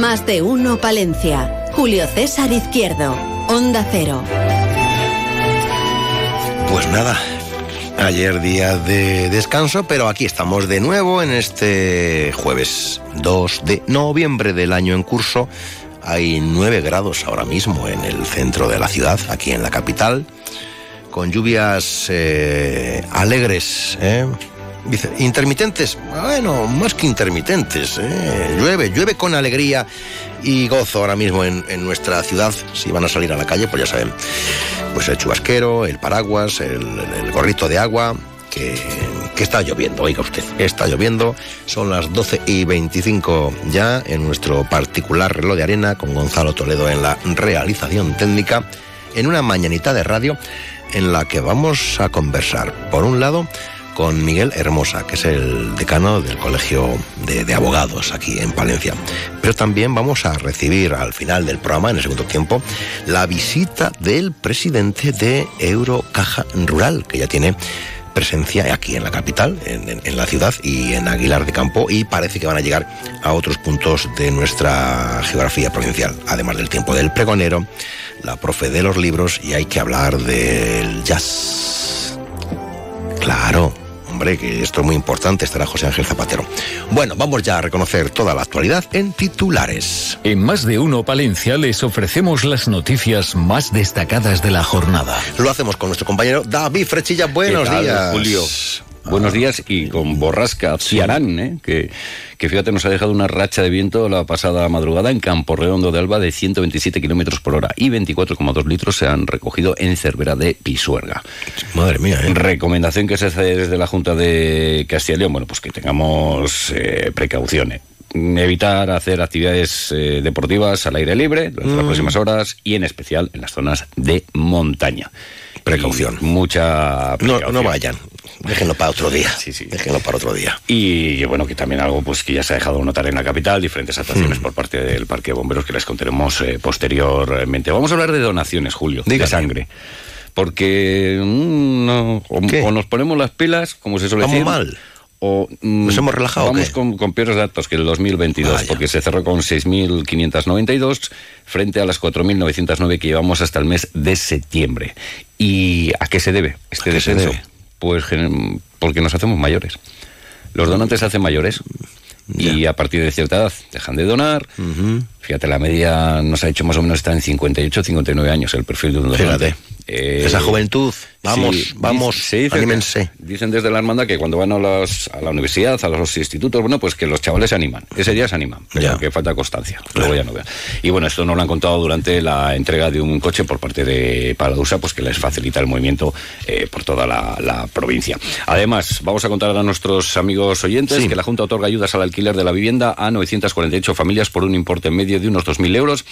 Más de uno Palencia. Julio César Izquierdo. Onda Cero. Pues nada, ayer día de descanso, pero aquí estamos de nuevo en este jueves 2 de noviembre del año en curso. Hay 9 grados ahora mismo en el centro de la ciudad, aquí en la capital, con lluvias eh, alegres, ¿eh? Dice, intermitentes, bueno, más que intermitentes, ¿eh? llueve, llueve con alegría y gozo ahora mismo en, nuestra ciudad. Si van a salir a la calle, pues ya saben, pues el chubasquero, el paraguas, el, el gorrito de agua, que, que, está lloviendo, oiga usted, está lloviendo. Son las 12 y 25 ya en nuestro particular reloj de arena con Gonzalo Toledo en la realización técnica, en una mañanita de radio en la que vamos a conversar, por un lado, con Miguel Hermosa, que es el decano del Colegio de, Abogados aquí en Palencia. Pero también vamos a recibir al final del programa, en el segundo tiempo, la visita del presidente de Eurocaja Rural, que ya tiene presencia aquí en la capital, en, en, la ciudad y en Aguilar de Campo y parece que van a llegar a otros puntos de nuestra geografía provincial, además del tiempo del pregonero, la profe de los libros y hay que hablar del jazz. Claro, hombre, que esto es muy importante, estará José Ángel Zapatero. Bueno, vamos ya a reconocer toda la actualidad en titulares. En más de uno Palencia les ofrecemos las noticias más destacadas de la jornada. Lo hacemos con nuestro compañero David Frechilla. Buenos tal, días. Julio. Buenos días y con borrasca Ciarán, ¿eh? que, que fíjate nos ha dejado una racha de viento la pasada madrugada en Campo Redondo de Alba de 127 kilómetros por hora y 24,2 litros se han recogido en Cervera de Pisuerga. Madre mía, ¿eh? Recomendación que se hace desde la Junta de Castilla y León, bueno, pues que tengamos eh, precauciones evitar hacer actividades eh, deportivas al aire libre durante mm. las próximas horas y en especial en las zonas de montaña. Precaución. Y mucha precaución. No, no vayan. Déjenlo para otro día. Sí, sí. Déjenlo para otro día. Y bueno, que también algo pues que ya se ha dejado notar en la capital, diferentes actuaciones mm. por parte del Parque de Bomberos que les contaremos eh, posteriormente. Vamos a hablar de donaciones, Julio, Dígame. de sangre. Porque mm, no, o, o, nos ponemos las pilas, como se suele Vamos decir. mal o mm, nos hemos relajado vamos con, con, peores datos que el 2022 Vaya. porque se cerró con 6.592 frente a las 4.909 que llevamos hasta el mes de septiembre y a qué se debe este descenso? Pues porque nos hacemos mayores. Los donantes se hacen mayores y a partir de cierta edad dejan de donar. Uh -huh. fíjate la media nos ha hecho más o menos está en 58 59 años el perfil de un donante. Fíjate. Eh, esa juventud Vamos, sí, vamos, se dice anímense. Dicen desde la hermandad que cuando van a, a, la universidad, a los institutos, bueno, pues que los chavales se animan. Ese día se animan, pero ya. que falta constancia. Claro. Luego ya no vean. Y bueno, esto nos lo han contado durante la entrega de un coche por parte de Paradusa, pues que les facilita el movimiento eh, por toda la, la, provincia. Además, vamos a contar a nuestros amigos oyentes sí. que la Junta otorga ayudas al alquiler de la vivienda a 948 familias por un importe medio de unos 2.000 euros.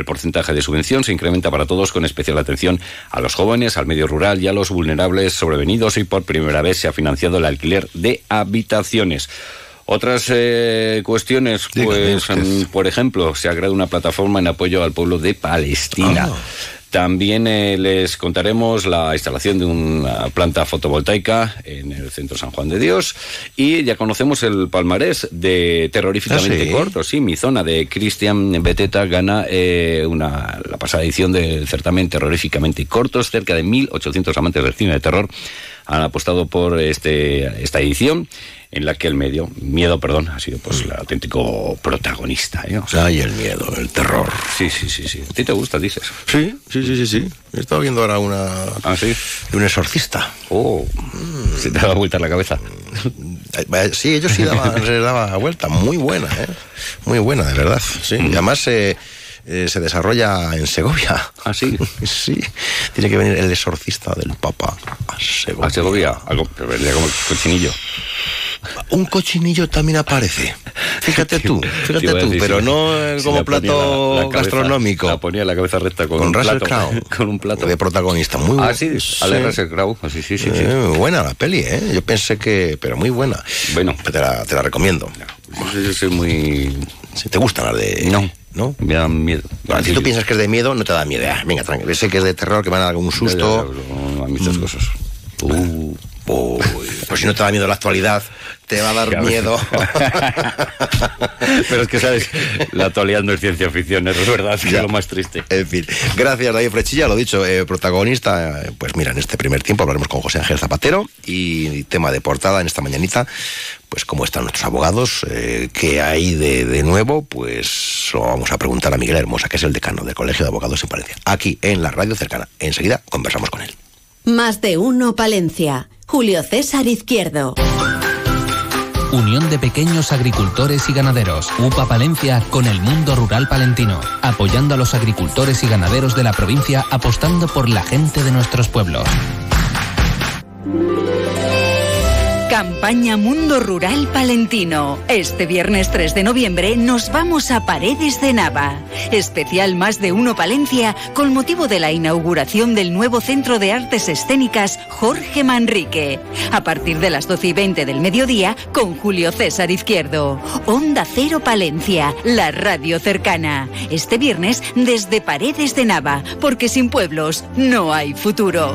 El porcentaje de subvención se incrementa para todos con especial atención a los jóvenes, al medio rural y a los vulnerables sobrevenidos y por primera vez se ha financiado el alquiler de habitaciones. Otras eh, cuestiones, pues, Dígame, por ejemplo, se ha creado una plataforma en apoyo al pueblo de Palestina. Oh. También eh, les contaremos la instalación de una planta fotovoltaica en el centro San Juan de Dios y ya conocemos el palmarés de terroríficamente ¿Ah, sí? corto. Sí, mi zona de Cristian Beteta gana eh, una, la pasada edición del certamen terroríficamente cortos. Cerca de 1.800 amantes del cine de terror han apostado por este, esta edición en la que el medio, miedo, perdón, ha sido pues el auténtico protagonista. ¿eh? O sea, Ay, el miedo, el terror. Sí, sí, sí, sí. ¿A ti te gusta, dices? Sí, sí, sí, sí, sí. He estado viendo ahora una... ¿Ah, sí? De un exorcista. Oh, mm. se te daba vuelta la cabeza. Sí, ellos sí daban, se daba vuelta. Muy buena, ¿eh? Muy buena, de verdad. Sí, mm. y además... Eh, eh, se desarrolla en Segovia. ¿Ah, sí? sí. Tiene que venir el exorcista del Papa a Segovia. ¿A Segovia? Algo, como el cochinillo. Un cochinillo también aparece. Fíjate tú, fíjate tú, pero no como plato gastronómico. La ponía la cabeza recta con, un Russell plato, Crowe. con un plato. De protagonista, muy Ah, bueno. sí, Ale Russell Crowe. Ah, Sí, sí, sí. sí. Eh, buena la peli, ¿eh? Yo pensé que... Pero muy buena. Bueno. Te la, te la recomiendo. Yo, yo soy muy... Si te gustan las de... No. ¿No? Me da miedo. Bueno, si tú piensas que es de miedo, no te da miedo. Ah, venga, tranquilo. Sé que es de terror, que van a dar algún susto. A muchas cosas. Uh. Uy, pues si no te da miedo la actualidad, te va a dar Claro. miedo. Pero es que, ¿sabes? La actualidad no es ciencia ficción, es verdad, que Ya. es lo más triste. En fin, gracias David Frechilla, lo dicho, eh, protagonista, eh, pues mira, en este primer tiempo hablaremos con José Ángel Zapatero y tema de portada en esta mañanita, pues cómo están nuestros abogados, eh, qué hay de, de nuevo, pues lo vamos a preguntar a Miguel Hermosa, que es el decano del Colegio de Abogados en Palencia, aquí en la radio cercana. Enseguida conversamos con él. Más de uno Palencia. Julio César Izquierdo. Unión de Pequeños Agricultores y Ganaderos, UPA Palencia con el mundo rural palentino, apoyando a los agricultores y ganaderos de la provincia, apostando por la gente de nuestros pueblos. Campaña Mundo Rural Palentino. Este viernes 3 de noviembre nos vamos a Paredes de Nava. Especial Más de Uno Palencia con motivo de la inauguración del nuevo Centro de Artes Escénicas Jorge Manrique. A partir de las 12 y 20 del mediodía con Julio César Izquierdo. Onda Cero Palencia, la radio cercana. Este viernes desde Paredes de Nava, porque sin pueblos no hay futuro.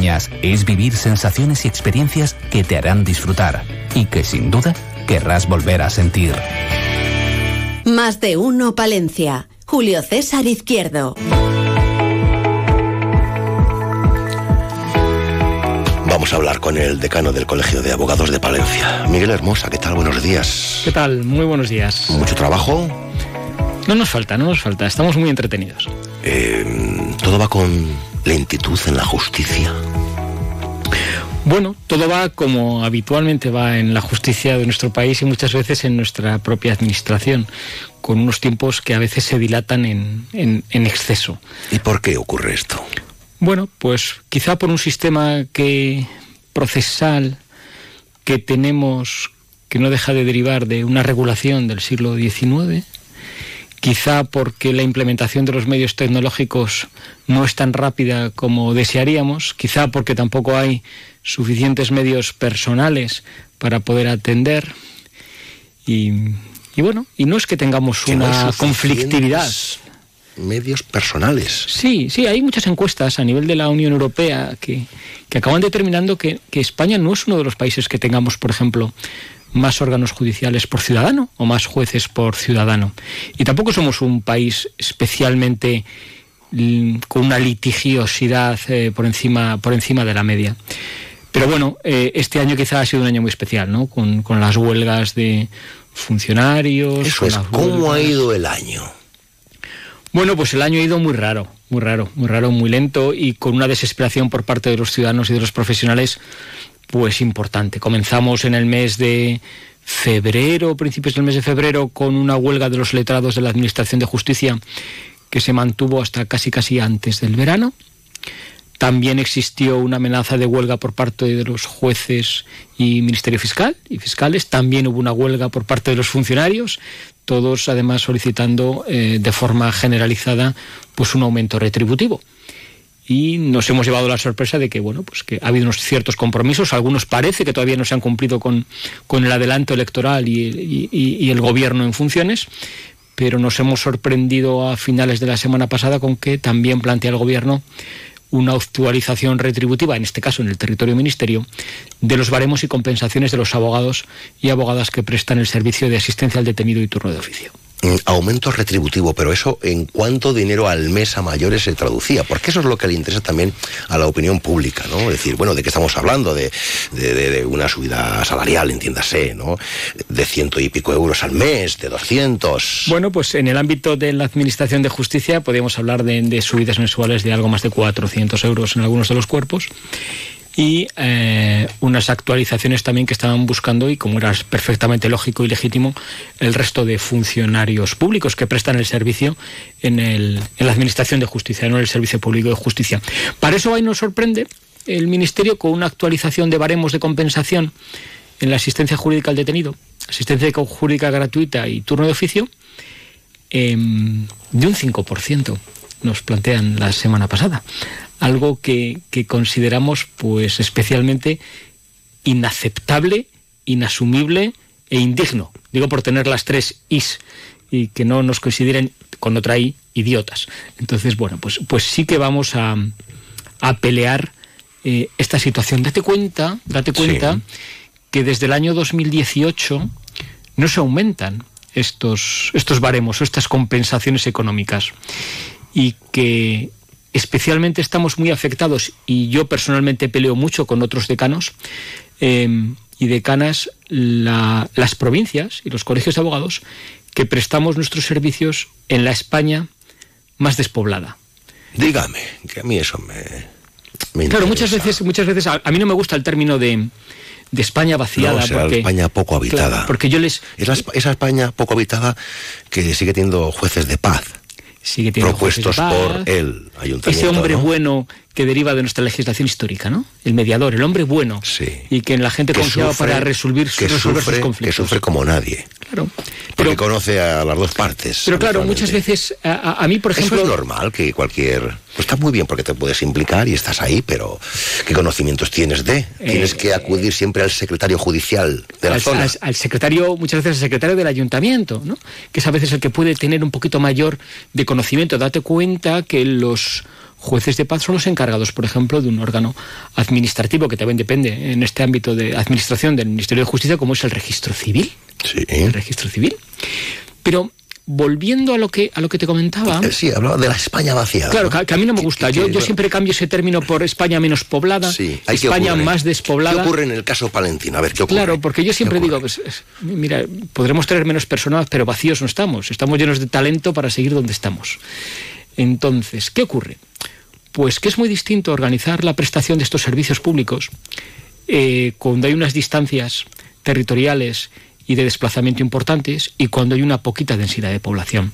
es vivir sensaciones y experiencias que te harán disfrutar y que sin duda querrás volver a sentir. Más de uno Palencia. Julio César Izquierdo. Vamos a hablar con el decano del Colegio de Abogados de Palencia, Miguel Hermosa. ¿Qué tal? Buenos días. ¿Qué tal? Muy buenos días. ¿Mucho trabajo? No nos falta, no nos falta. Estamos muy entretenidos. Eh, ¿Todo va con lentitud en la justicia? Bueno, todo va como habitualmente va en la justicia de nuestro país y muchas veces en nuestra propia administración, con unos tiempos que a veces se dilatan en, en- en exceso. ¿Y por qué ocurre esto? Bueno, pues quizá por un sistema que procesal que tenemos que no deja de derivar de una regulación del siglo XIX, quizá porque la implementación de los medios tecnológicos no es tan rápida como desearíamos, quizá porque tampoco hay suficientes medios personales para poder atender y, y bueno, y no es que tengamos Que una conflictividad. Medios personales. Sí, sí, hay muchas encuestas a nivel de la Unión Europea que, que acaban determinando que, que España no es uno de los países que tengamos, por ejemplo, más órganos judiciales por ciudadano o más jueces por ciudadano. Y tampoco somos un país especialmente mm, con una litigiosidad eh, por, encima, por encima de la media. Pero bueno, eh, este año quizá ha sido un año muy especial, ¿no? Con, con las huelgas de funcionarios. Eso es, ¿cómo ha ido el año? bueno, pues el año ha ido muy raro, muy raro, muy raro, muy lento y con una desesperación por parte de los ciudadanos y de los profesionales, pues importante. Comenzamos en el mes de febrero, principios del mes de febrero, con una huelga de los letrados de la Administración de Justicia que se mantuvo hasta casi casi antes del verano. También existió una amenaza de huelga por parte de los jueces y Ministerio Fiscal y fiscales. También hubo una huelga por parte de los funcionarios, todos además solicitando eh, de forma generalizada pues un aumento retributivo. y nos hemos llevado la sorpresa de que bueno pues que ha habido unos ciertos compromisos algunos parece que todavía no se han cumplido con, con el adelanto electoral y, y, el gobierno en funciones pero nos hemos sorprendido a finales de la semana pasada con que también plantea el gobierno una actualización retributiva, en este caso en el territorio ministerio, de los baremos y compensaciones de los abogados y abogadas que prestan el servicio de asistencia al detenido y turno de oficio. Mm, aumento retributivo, pero eso en cuánto dinero al mes a mayores se traducía, porque eso es lo que le interesa también a la opinión pública, ¿no? Es decir, bueno, ¿de qué estamos hablando? De, de, una subida salarial, entiéndase, ¿no? De ciento y pico euros al mes, de doscientos. Bueno, pues en el ámbito de la Administración de Justicia podríamos hablar de, de subidas mensuales de algo más de 400 euros en algunos de los cuerpos y eh, unas actualizaciones también que estaban buscando, y como era perfectamente lógico y legítimo, el resto de funcionarios públicos que prestan el servicio en, el, en la Administración de Justicia, no en el Servicio Público de Justicia. Para eso ahí nos sorprende el Ministerio con una actualización de baremos de compensación en la asistencia jurídica al detenido, asistencia jurídica gratuita y turno de oficio, em, de un 5%, nos plantean la semana pasada algo que, consideramos pues especialmente inaceptable, inasumible e indigno. Digo por tener las tres is y que no nos consideren con otra i idiotas. Entonces, bueno, pues, pues sí que vamos a, a pelear eh, esta situación. Date cuenta, date cuenta que desde el año 2018 no se aumentan estos, estos baremos o estas compensaciones económicas y que especialmente estamos muy afectados, y yo personalmente peleo mucho con otros decanos em, y decanas, las provincias y los colegios de abogados que prestamos nuestros servicios en la España más despoblada. Dígame, que a mí eso me... claro, muchas veces, muchas veces a, mí no me gusta el término de, de España vaciada. No, porque, España poco habitada. porque yo les... esa España poco habitada que sigue teniendo jueces de paz sigue propuestos por el ayuntamiento. Ese hombre bueno que deriva de nuestra legislación histórica, ¿no? El mediador, el hombre bueno. Sí. Y que la gente confiaba para resolver, que resolver sus conflictos. Que sufre como nadie. Claro. Porque conoce a las dos partes. Pero claro, muchas veces, a, mí, por ejemplo... Eso es normal que cualquier... Pues está muy bien porque te puedes implicar y estás ahí, pero ¿qué conocimientos tienes de? Tienes que eh, acudir siempre al secretario judicial de la zona. Al, secretario, muchas veces al secretario del ayuntamiento, ¿no? Que es a veces el que puede tener un poquito mayor de conocimiento. Date cuenta que los jueces de paz son los encargados, por ejemplo, de un órgano administrativo que también depende en este ámbito de administración del Ministerio de Justicia, como es el registro civil. Sí. El registro civil. Pero volviendo a lo que a lo que te comentaba. Eh, sí, hablaba de la España vaciada. Claro, que, a mí no me gusta. yo, yo siempre cambio ese término por España menos poblada, sí, España más despoblada. ¿Qué ocurre en el caso palentino? A ver, ¿qué ocurre? Claro, porque yo siempre digo, pues, mira, podremos tener menos personas, pero vacíos no estamos. Estamos llenos de talento para seguir donde estamos. Entonces, ¿qué ocurre? Pues que es muy distinto organizar la prestación de estos servicios públicos eh, cuando hay unas distancias territoriales y de desplazamiento importantes y cuando hay una poquita densidad de población.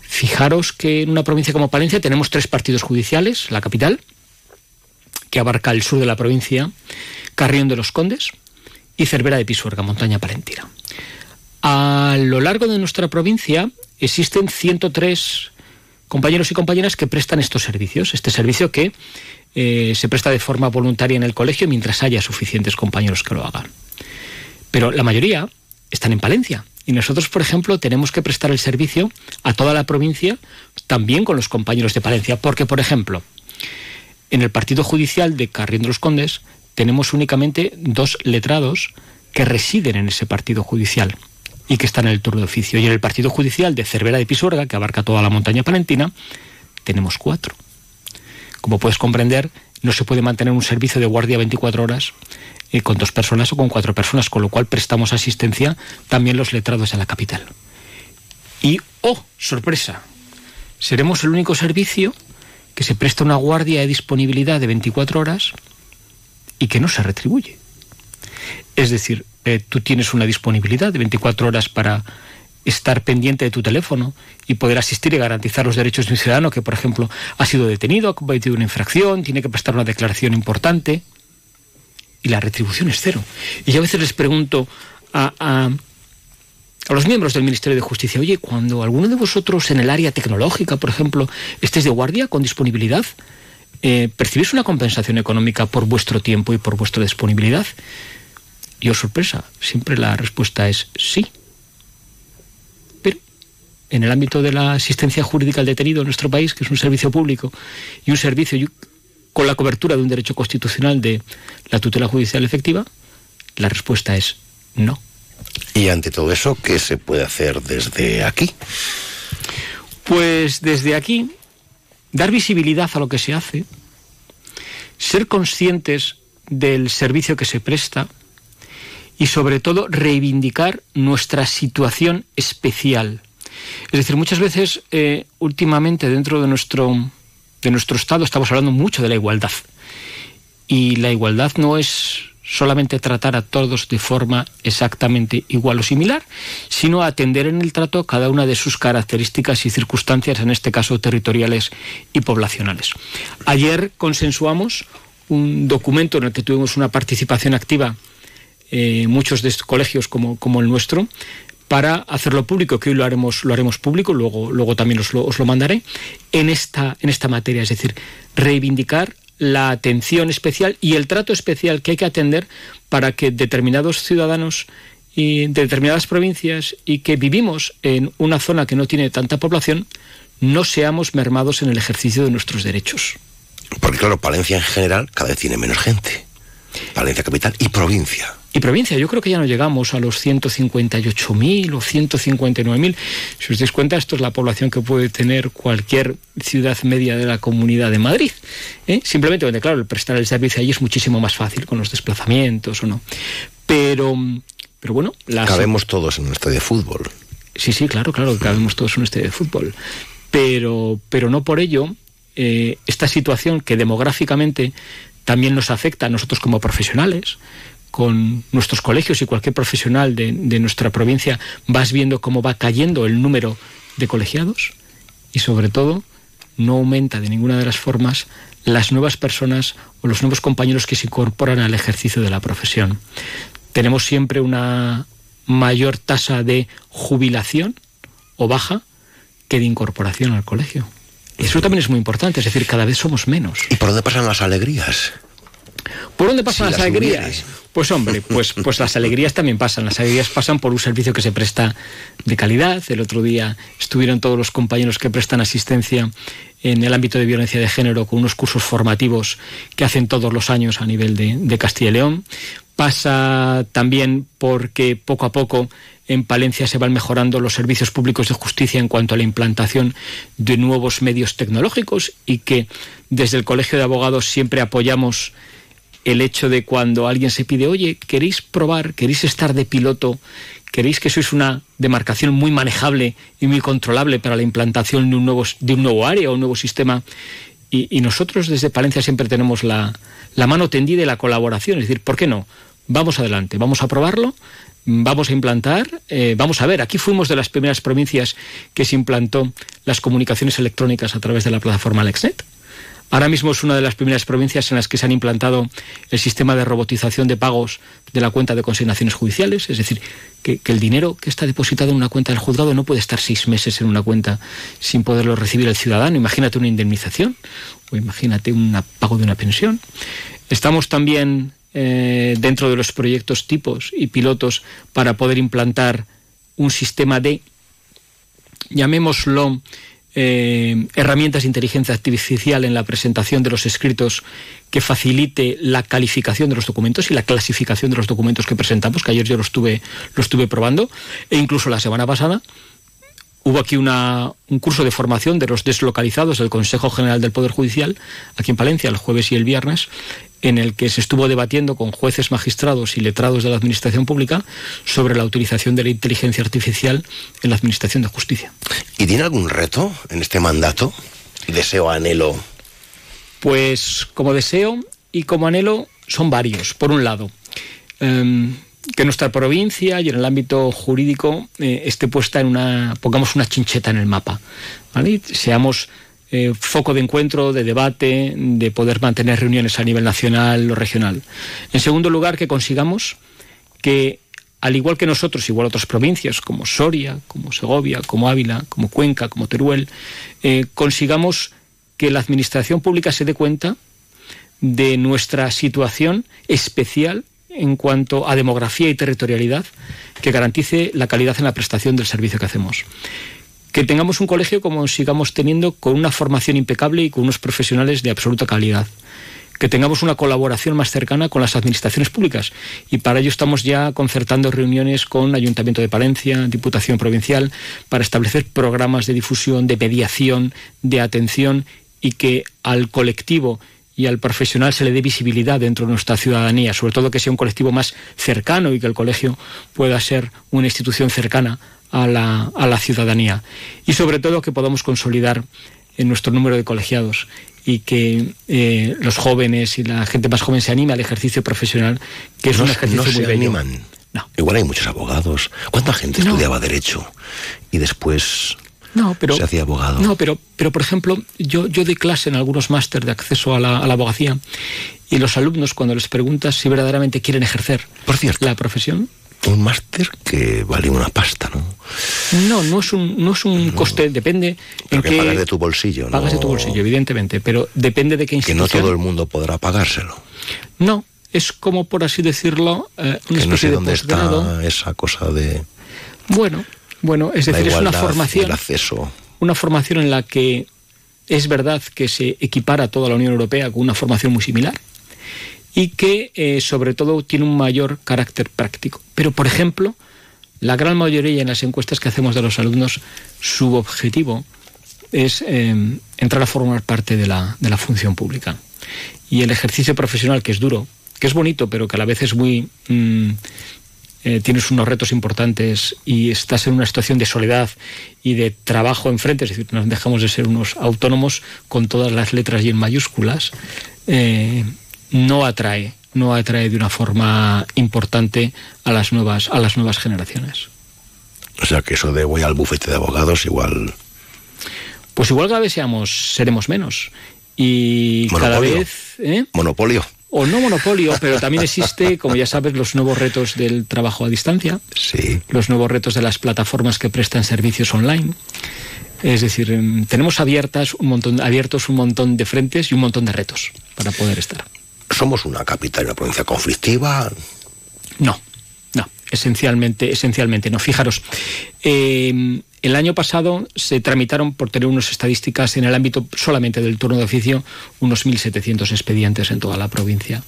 Fijaros que en una provincia como Palencia tenemos tres partidos judiciales, la capital, que abarca el sur de la provincia, Carrión de los Condes y Cervera de Pisuerga, montaña palentina. A lo largo de nuestra provincia existen 103 compañeros y compañeras que prestan estos servicios. Este servicio que eh, se presta de forma voluntaria en el colegio mientras haya suficientes compañeros que lo hagan. Pero la mayoría están en Palencia. Y nosotros, por ejemplo, tenemos que prestar el servicio a toda la provincia, también con los compañeros de Palencia. Porque, por ejemplo, en el partido judicial de Carrión de los Condes tenemos únicamente dos letrados que residen en ese partido judicial y que están en el turno de oficio. Y en el partido judicial de Cervera de Pisuerga, que abarca toda la montaña palentina, tenemos cuatro. Como puedes comprender, no se puede mantener un servicio de guardia 24 horas eh, con dos personas o con cuatro personas, con lo cual prestamos asistencia también los letrados de la capital. Y, oh, sorpresa, seremos el único servicio que se presta una guardia de disponibilidad de 24 horas y que no se retribuye. Es decir, eh, tú tienes una disponibilidad de 24 horas para estar pendiente de tu teléfono y poder asistir y garantizar los derechos de un ciudadano que, por ejemplo, ha sido detenido, ha cometido una infracción, tiene que prestar una declaración importante y la retribución es cero. Y yo a veces les pregunto a, a, los miembros del Ministerio de Justicia, oye, cuando alguno de vosotros en el área tecnológica, por ejemplo, estés de guardia con disponibilidad, eh, ¿percibís una compensación económica por vuestro tiempo y por vuestra disponibilidad? Oh, sorpresa, siempre la respuesta es sí. Pero en el ámbito de la asistencia jurídica al detenido en nuestro país, que es un servicio público y un servicio con la cobertura de un derecho constitucional de la tutela judicial efectiva, la respuesta es no. Y ante todo eso, ¿qué se puede hacer desde aquí? Pues desde aquí, dar visibilidad a lo que se hace, ser conscientes del servicio que se presta y sobre todo reivindicar nuestra situación especial. Es decir, muchas veces eh, últimamente dentro de nuestro, de nuestro Estado estamos hablando mucho de la igualdad. Y la igualdad no es solamente tratar a todos de forma exactamente igual o similar, sino atender en el trato cada una de sus características y circunstancias, en este caso territoriales y poblacionales. Ayer consensuamos un documento en el que tuvimos una participación activa, eh, muchos de estos colegios como, como el nuestro, para hacerlo público, que hoy lo haremos, lo haremos público, luego, luego también os lo, os lo mandaré, en esta, en esta materia, es decir, reivindicar la atención especial y el trato especial que hay que atender para que determinados ciudadanos y de determinadas provincias y que vivimos en una zona que no tiene tanta población, no seamos mermados en el ejercicio de nuestros derechos. Porque claro, Palencia en general cada vez tiene menos gente. Palencia capital y provincia y provincia. Yo creo que ya no llegamos a los 158.000 o 159.000. Si os dais cuenta, esto es la población que puede tener cualquier ciudad media de la comunidad de Madrid. ¿eh? Simplemente, porque, claro, el prestar el servicio allí es muchísimo más fácil con los desplazamientos o no. Pero, pero bueno... Las... Cabemos todos en un estadio de fútbol. Sí, sí, claro, claro, cabemos todos en un estadio de fútbol. Pero, pero no por ello eh, esta situación que demográficamente también nos afecta a nosotros como profesionales, con nuestros colegios y cualquier profesional de, nuestra provincia, vas viendo cómo va cayendo el número de colegiados y sobre todo no aumenta de ninguna de las formas las nuevas personas o los nuevos compañeros que se incorporan al ejercicio de la profesión. Tenemos siempre una mayor tasa de jubilación o baja que de incorporación al colegio. Eso también es muy importante, es decir, cada vez somos menos. ¿Y por dónde pasan las alegrías? ¿Por dónde pasan las, alegrías? Pues hombre, pues, pues las alegrías también pasan. Las alegrías pasan por un servicio que se presta de calidad. El otro día estuvieron todos los compañeros que prestan asistencia en el ámbito de violencia de género con unos cursos formativos que hacen todos los años a nivel de, de Castilla y León. Pasa también porque poco a poco en Palencia se van mejorando los servicios públicos de justicia en cuanto a la implantación de nuevos medios tecnológicos y que desde el Colegio de Abogados siempre apoyamos el hecho de cuando alguien se pide, oye, ¿queréis probar, queréis estar de piloto, queréis que sois una demarcación muy manejable y muy controlable para la implantación de un nuevo, de un nuevo área o un nuevo sistema? Y, nosotros desde Palencia siempre tenemos la, mano tendida y la colaboración, es decir, ¿por qué no? Vamos adelante, vamos a probarlo, vamos a implantar, eh, vamos a ver, aquí fuimos de las primeras provincias que se implantó las comunicaciones electrónicas a través de la plataforma Alexnet. Ahora mismo es una de las primeras provincias en las que se han implantado el sistema de robotización de pagos de la cuenta de consignaciones judiciales, es decir, que, el dinero que está depositado en una cuenta del juzgado no puede estar seis meses en una cuenta sin poderlo recibir el ciudadano. Imagínate una indemnización o imagínate un pago de una pensión. Estamos también eh, dentro de los proyectos tipos y pilotos para poder implantar un sistema de, llamémoslo, eh, herramientas de inteligencia artificial en la presentación de los escritos que facilite la calificación de los documentos y la clasificación de los documentos que presentamos, que ayer yo lo estuve, lo estuve probando, e incluso la semana pasada hubo aquí una, un curso de formación de los deslocalizados del Consejo General del Poder Judicial, aquí en Palencia, el jueves y el viernes, en el que se estuvo debatiendo con jueces, magistrados y letrados de la Administración Pública sobre la utilización de la inteligencia artificial en la Administración de Justicia. ¿Y tiene algún reto en este mandato? ¿Deseo, anhelo? Pues como deseo y como anhelo son varios. Por un lado, em, que nuestra provincia y en el ámbito jurídico eh, esté puesta en una, pongamos una chincheta en el mapa, ¿vale? Seamos eh, foco de encuentro, de debate, de poder mantener reuniones a nivel nacional o regional. En segundo lugar, que consigamos que, al igual que nosotros, igual otras provincias como Soria, como Segovia, como Ávila, como Cuenca, como Teruel, eh, consigamos que la administración pública se dé cuenta de nuestra situación especial en cuanto a demografía y territorialidad que garantice la calidad en la prestación del servicio que hacemos. Que tengamos un colegio como sigamos teniendo con una formación impecable y con unos profesionales de absoluta calidad que tengamos una colaboración más cercana con las administraciones públicas. Y para ello estamos ya concertando reuniones con Ayuntamiento de Palencia, Diputación Provincial, para establecer programas de difusión, de mediación, de atención y que al colectivo y al profesional se le dé visibilidad dentro de nuestra ciudadanía, sobre todo que sea un colectivo más cercano y que el colegio pueda ser una institución cercana a la, a la ciudadanía. Y sobre todo que podamos consolidar en nuestro número de colegiados y que eh, los jóvenes y la gente más joven se anime al ejercicio profesional, que es un ejercicio no muy se bello. animan. Igual hay muchos abogados. ¿Cuánta gente No. estudiaba Derecho y después No, pero, se hacía abogado? No, pero, pero por ejemplo, yo, yo doy clase en algunos máster de acceso a la, a la abogacía y los alumnos cuando les preguntas si verdaderamente quieren ejercer Por cierto, la profesión, un máster que valía una pasta, ¿no? no, no es un, no es un coste, depende Pero en que pagas de tu bolsillo, ¿no? pagas de tu bolsillo, evidentemente, pero depende de qué Que no institución. todo el mundo podrá pagárselo. No, es como por así decirlo, eh, una Que no sé de dónde está esa cosa de Bueno, bueno, es decir, es una formación, el acceso. una formación en la que es verdad que se equipara toda la Unión Europea con una formación muy similar y que eh, sobre todo tiene un mayor carácter práctico. Pero, por ejemplo, la gran mayoría en las encuestas que hacemos de los alumnos, su objetivo es eh, entrar a formar parte de la, de la función pública. Y el ejercicio profesional, que es duro, que es bonito, pero que a la vez es muy... mm, eh, tienes unos retos importantes y estás en una situación de soledad y de trabajo enfrente, es decir, nos dejamos de ser unos autónomos con todas las letras y en mayúsculas, no atrae, no atrae de una forma importante a las nuevas, a las nuevas generaciones. O sea que eso de voy al bufete de abogados igual Pues igual cada vez seamos, seremos menos. Y cada vez. ¿eh? monopolio. O no monopolio, pero también existe, como ya sabes, los nuevos retos del trabajo a distancia, Sí. los nuevos retos de las plataformas que prestan servicios online. Es decir, em, tenemos abiertas un montón, abiertos un montón de frentes y un montón de retos para poder estar. Somos una capital y una provincia conflictiva. No, no, esencialmente, esencialmente no. Fijaros, eh, el año pasado se tramitaron, por tener unas estadísticas en el ámbito solamente del turno de oficio, unos 1.700 expedientes en toda la provincia,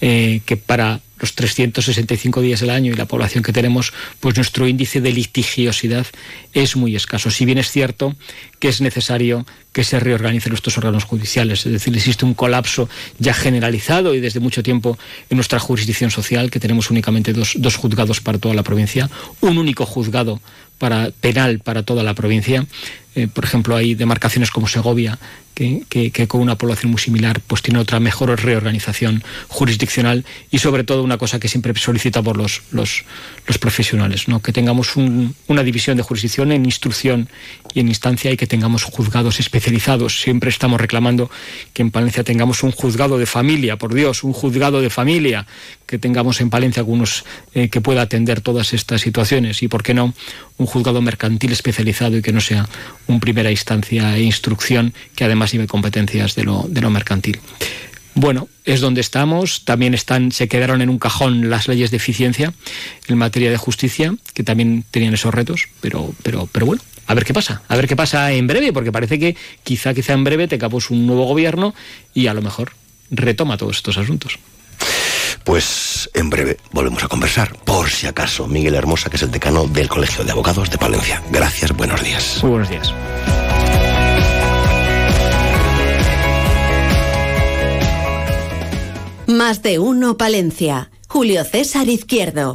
eh, que para los 365 días del año y la población que tenemos, pues nuestro índice de litigiosidad es muy escaso. Si bien es cierto que es necesario que se reorganicen nuestros órganos judiciales, es decir, existe un colapso ya generalizado y desde mucho tiempo en nuestra jurisdicción social, que tenemos únicamente dos, dos juzgados para toda la provincia, un único juzgado para, penal para toda la provincia. Eh, por ejemplo, hay demarcaciones como Segovia, que, que- con una población muy similar pues tiene otra mejor reorganización jurisdiccional y sobre todo una cosa que siempre solicita por los, los, los profesionales, ¿no? que tengamos un- una división de jurisdicción en instrucción y en instancia y que tengamos juzgados especializados. Siempre estamos reclamando que en Palencia tengamos un juzgado de familia, por Dios, un juzgado de familia, que tengamos en Palencia algunos eh, que pueda atender todas estas situaciones y, ¿por qué no?, un juzgado mercantil especializado y que no sea un primera instancia e instrucción que además lleve competencias de lo, de lo mercantil. Bueno, es donde estamos. También están, se quedaron en un cajón las leyes de eficiencia en materia de justicia, que también tenían esos retos, pero, pero, pero bueno, a ver qué pasa, a ver qué pasa en breve, porque parece que quizá, quizá en breve tengamos un nuevo gobierno y a lo mejor retoma todos estos asuntos. Pues en breve volvemos a conversar. Por si acaso, Miguel Hermosa, que es el decano del Colegio de Abogados de Palencia. Gracias, buenos días. Muy buenos días. Más de uno Palencia. Julio César Izquierdo.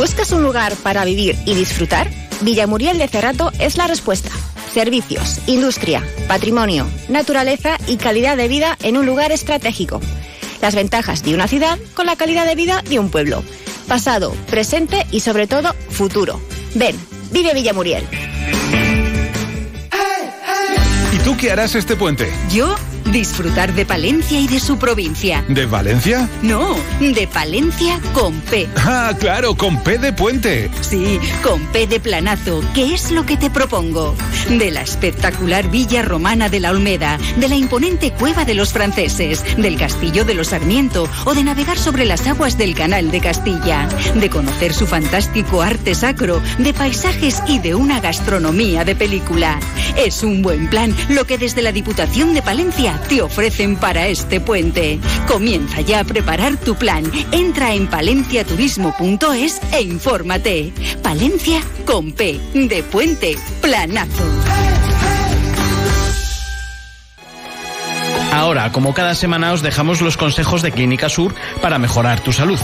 ¿Buscas un lugar para vivir y disfrutar? Villamuriel de Cerrato es la respuesta. Servicios, industria, patrimonio, naturaleza y calidad de vida en un lugar estratégico. las ventajas de una ciudad con la calidad de vida de un pueblo. Pasado, presente y sobre todo futuro. Ven, vive Villamuriel. ¿Y tú qué harás este puente? Yo Disfrutar de Palencia y de su provincia. ¿De Valencia? No, de Palencia con P. Ah, claro, con P de puente. Sí, con P de planazo, ¿Qué es lo que te propongo. De la espectacular villa romana de la Olmeda, de la imponente cueva de los franceses, del castillo de los Sarmiento o de navegar sobre las aguas del canal de Castilla, de conocer su fantástico arte sacro, de paisajes y de una gastronomía de película. Es un buen plan lo que desde la Diputación de Palencia te ofrecen para este puente. Comienza ya a preparar tu plan. Entra en palenciaturismo.es e infórmate. Palencia con P de puente planazo. Ahora, como cada semana, os dejamos los consejos de Clínica Sur para mejorar tu salud.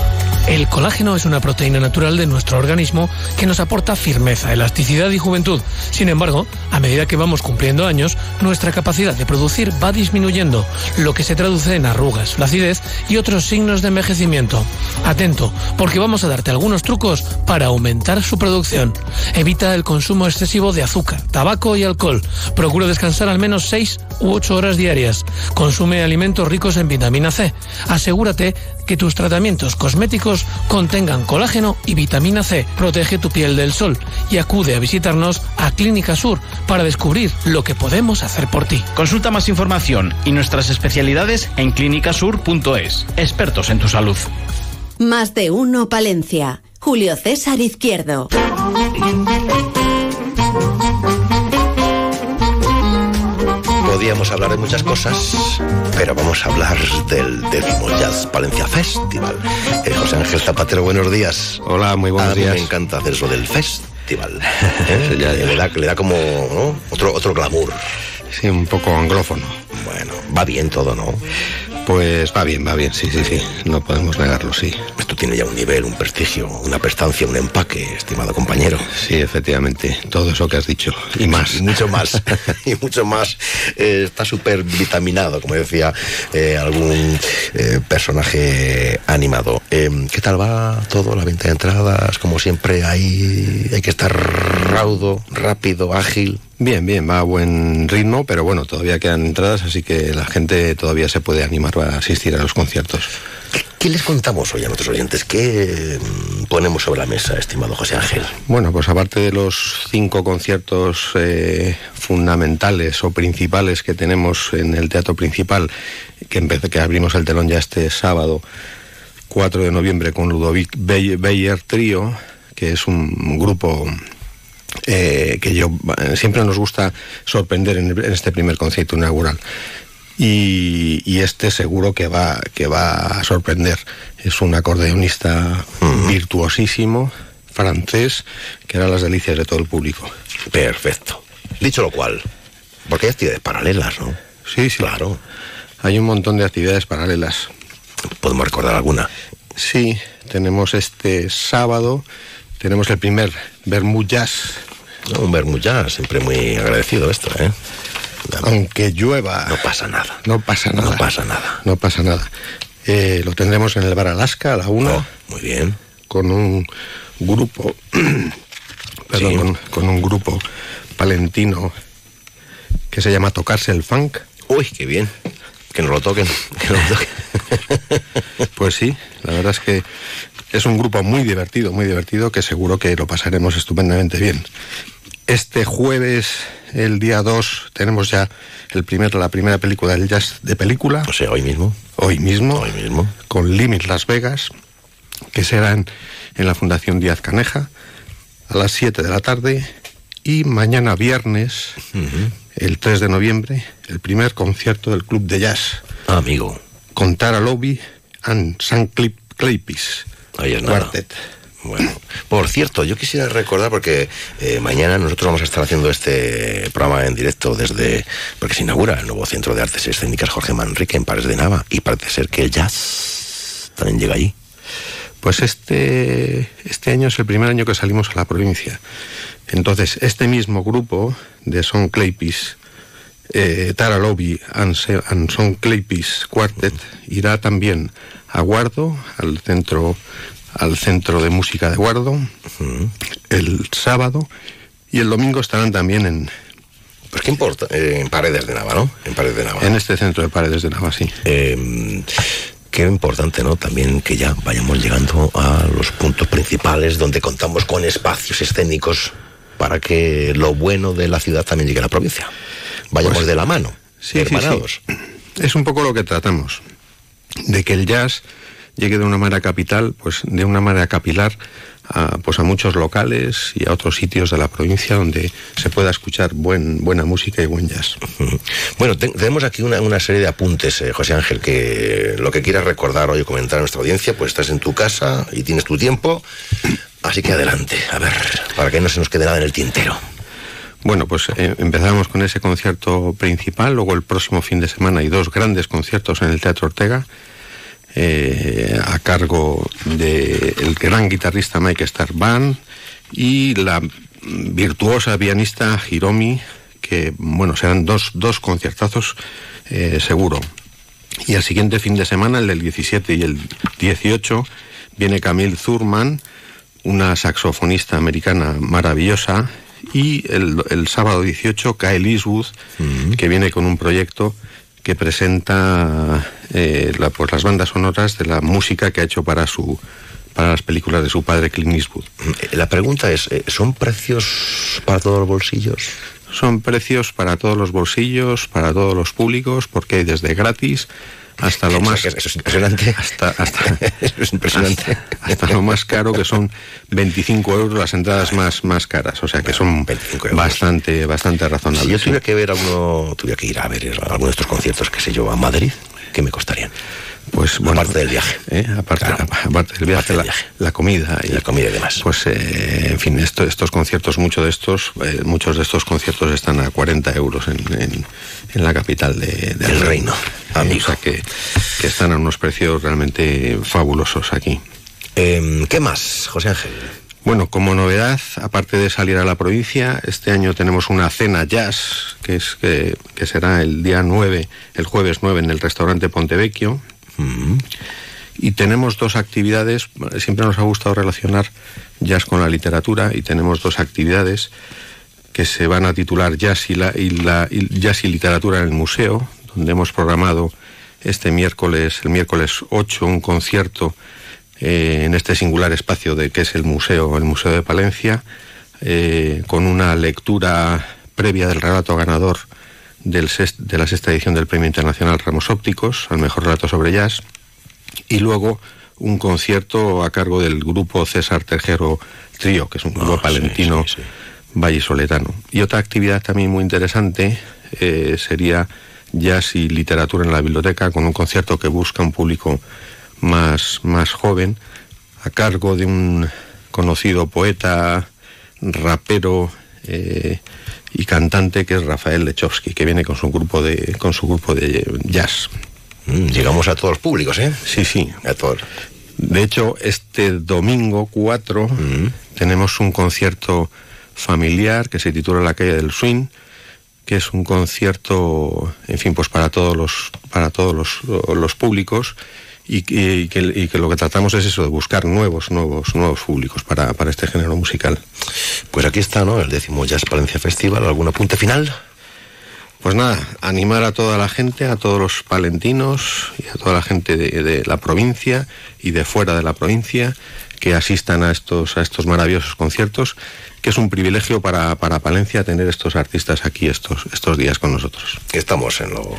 El colágeno es una proteína natural de nuestro organismo que nos aporta firmeza, elasticidad y juventud. Sin embargo, a medida que vamos cumpliendo años, nuestra capacidad de producir va disminuyendo, lo que se traduce en arrugas, flacidez y otros signos de envejecimiento. Atento, porque vamos a darte algunos trucos para aumentar su producción. Evita el consumo excesivo de azúcar, tabaco y alcohol. Procura descansar al menos 6 u 8 horas diarias. Consume alimentos ricos en vitamina C. Asegúrate que tus tratamientos cosméticos contengan colágeno y vitamina C. Protege tu piel del sol y acude a visitarnos a Clínica Sur para descubrir lo que podemos hacer por ti. Consulta más información y nuestras especialidades en clínicasur.es. Expertos en tu salud. Más de uno Palencia. Julio César Izquierdo. Podíamos hablar de muchas cosas, pero vamos a hablar del décimo Jazz Palencia Festival. Eh, José Ángel Zapatero, buenos días. Hola, muy buenos a mí días. Me encanta hacer eso del festival. ¿eh? le, da, le, da, como otro, otro glamour. Sí, un poco anglófono. Bueno, va bien todo, ¿no? Pues va bien, va bien, sí, sí, sí. No podemos negarlo, sí. Esto tiene ya un nivel, un prestigio, una prestancia, un empaque, estimado compañero. Sí, efectivamente. Todo eso que has dicho. Y más. Y mucho más. y mucho más. Eh, está súper vitaminado, como decía eh, algún eh, personaje animado. Em, ¿Qué tal va todo? La venta de entradas, como siempre, hay, hay que estar raudo, rápido, ágil. Bien, bien, va a buen ritmo, pero bueno, todavía quedan entradas, así que la gente todavía se puede animar a asistir a los conciertos. ¿Qué les contamos hoy a nuestros oyentes? ¿Qué mm, ponemos sobre la mesa, estimado José Ángel? Bueno, pues aparte de los cinco conciertos eh, fundamentales o principales que tenemos en el teatro principal, que, empecé, que abrimos el telón ya este sábado, 4 de noviembre, con Ludovic Beyer Trío, que es un grupo eh, que yo siempre nos gusta sorprender en, en, este primer concierto inaugural. Y, y, este seguro que va, que va a sorprender. Es un acordeonista uh -huh. virtuosísimo, francés, que hará las delicias de todo el público. Perfecto. Dicho lo cual, porque hay actividades paralelas, ¿no? Sí, sí. Claro. Hay un montón de actividades paralelas. ¿Podemos recordar alguna? Sí, tenemos este sábado, tenemos el primer Jazz. No, un Jazz, siempre muy agradecido esto, ¿eh? Aunque llueva. No pasa nada. No pasa nada. No pasa nada. No pasa nada. Eh, lo tendremos en el Bar Alaska a la una. Oh, muy bien. Con un grupo. perdón, sí. con, con, un grupo palentino que se llama Tocarse el Funk. Uy, qué bien. Que nos lo toquen. Que nos lo toquen. pues sí, la verdad es que es un grupo muy divertido, muy divertido, que seguro que lo pasaremos estupendamente bien. Este jueves, el día 2, tenemos ya el primer, la primera película del jazz de película. O sea, hoy mismo. Hoy mismo. Hoy mismo. Con Limit Las Vegas, que será en, en la Fundación Díaz Caneja, a las 7 de la tarde. Y mañana viernes, uh -huh. el 3 de noviembre, el primer concierto del Club de Jazz. Ah, amigo. Con Tara Lobby and San Claypis. Ahí es Quartet. Nada. Bueno, por cierto, yo quisiera recordar porque eh, mañana nosotros vamos a estar haciendo este programa en directo desde porque se inaugura el nuevo Centro de Artes Escénicas Jorge Manrique en Pares de Nava y parece ser que el jazz también llega allí. Pues este este año es el primer año que salimos a la provincia. Entonces, este mismo grupo de Son Claypis eh, Tara Lobby and, and Son Claypiece Quartet irá también a Guardo, al centro, al centro de música de Guardo, el sábado, y el domingo estarán también en, Pues qué importa, eh, en Paredes de Nava, ¿no? En Paredes de Nava. en este centro de paredes de Nava, sí. Eh, qué importante, ¿no? También que ya vayamos llegando a los puntos principales donde contamos con espacios escénicos para que lo bueno de la ciudad también llegue a la provincia. Vayamos Pues, de la mano, Sí, sí. Es un poco lo que tratamos, de que el jazz llegue de una manera capital, pues de una manera capilar a, pues a muchos locales y a otros sitios de la provincia donde se pueda escuchar buen, buena música y buen jazz. Bueno, te- tenemos aquí una, una serie de apuntes, eh, José Ángel, que lo que quieras recordar hoy o comentar a nuestra audiencia, pues estás en tu casa y tienes tu tiempo. Así que adelante, a ver, para que no se nos quede nada en el tintero. Bueno, pues eh, empezamos con ese concierto principal, luego el próximo fin de semana hay dos grandes conciertos en el Teatro Ortega, eh, a cargo del gran guitarrista Mike Starban y la virtuosa pianista Hiromi, que bueno, serán dos, dos conciertazos eh, seguro. Y el siguiente fin de semana, el del 17 y el 18, viene Camille Zurman, una saxofonista americana maravillosa, y el, el sábado 18 Kyle Eastwood, que viene con un proyecto que presenta eh, la- pues las bandas sonoras de la música que ha hecho para su para las películas de su padre Clint Eastwood. Eh, La pregunta es, eh, ¿son precios para todos los bolsillos? Son precios para todos los bolsillos, para todos los públicos, porque hay desde gratis hasta lo más que eso es impresionante. hasta hasta Eso es impresionante. hasta, hasta lo más caro que son 25 euros las entradas más más caras, o sea que son 25 euros. bastante bastante Si razonables. yo sí. tuviera que ver alguno, tuviera que ir a ver alguno de estos conciertos, qué sé yo, a Madrid, ¿qué me costarían? Pues bueno, Aparte del viaje. ¿eh? aparte, Claro. aparte del viaje, Aparte del la, viaje. la comida y La comida y demás. Pues eh, en fin, esto- estos conciertos, muchos de estos, eh, muchos de estos conciertos están a 40 euros en, en- en la capital de- del El reino, Eh, amigo. O sea que, que están a unos precios realmente fabulosos aquí. Em, ¿Qué más, José Ángel? Bueno, como novedad, aparte de salir a la provincia, este año tenemos una cena jazz, que es que, que será el día 9, el jueves 9 en el restaurante Pontevecchio. Y tenemos dos actividades, siempre nos ha gustado relacionar jazz con la literatura y tenemos dos actividades que se van a titular Jazz y, la, y literatura en el museo, donde hemos programado este miércoles, el miércoles 8, un concierto eh, en este singular espacio de que es el museo, el Museo de Palencia, eh, con una lectura previa del relato ganador del de la sexta edición del Premio Internacional Ramos Ópticos, al mejor relato sobre jazz, y luego un concierto a cargo del grupo César Tejero Trío, que es un grupo Ah, sí, palentino sí, sí. vallisoletano. Y otra actividad también muy interesante eh, sería jazz y literatura en la biblioteca, con un concierto que busca un público más, más joven, a cargo de un conocido poeta, rapero eh, y cantante que es Rafael Lechowski, que viene con su grupo de, con su grupo de jazz. Mm, llegamos a todos los públicos, ¿eh? Sí, sí. A todos. De hecho, este domingo 4 tenemos un concierto familiar que se titula La calle del swing, que es un concierto, en fin, pues para todos los para todos los, los públicos y que, y que- y que lo que tratamos es eso de buscar nuevos nuevos nuevos públicos para, para este género musical. Pues aquí está, ¿no? El décimo Jazz Palencia Festival. ¿Algún apunte final? Pues nada, animar a toda la gente, a todos los palentinos y a toda la gente de, de la provincia y de fuera de la provincia que asistan a estos, a estos maravillosos conciertos, que es un privilegio para, para Palencia tener estos artistas aquí estos, estos días con nosotros. Estamos en lo...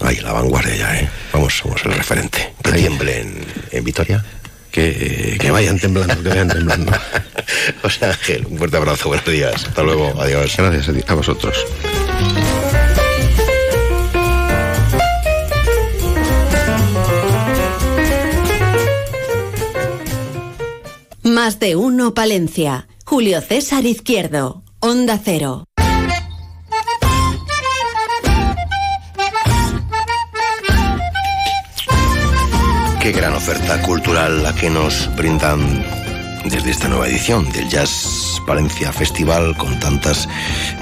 Ahí, la vanguardia ya, ¿eh? Vamos, somos el referente. Que Ahí. tiemble en, en Vitoria. Que, que vayan temblando, que vayan temblando. José Ángel, un fuerte abrazo, buenos días. Hasta luego, adiós. Gracias a ti- a vosotros. Más de uno Palencia. Julio César Izquierdo. Onda Cero. Qué gran oferta cultural la que nos brindan desde esta nueva edición del Jazz Palencia Festival con tantas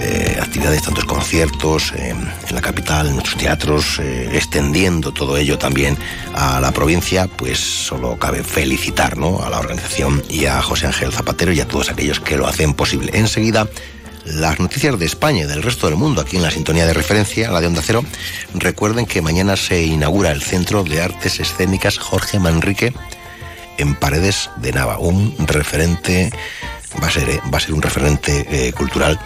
eh, actividades, tantos conciertos eh, en la capital, en nuestros teatros, eh, extendiendo todo ello también a la provincia, pues solo cabe felicitar ¿no? a la organización y a José Ángel Zapatero y a todos aquellos que lo hacen posible. Enseguida las noticias de España y del resto del mundo aquí en la sintonía de referencia, la de Onda Cero. Recuerden que mañana se inaugura el Centro de Artes Escénicas Jorge Manrique en Paredes de Nava, un referente va a ser, ¿eh? va a ser un referente eh, cultural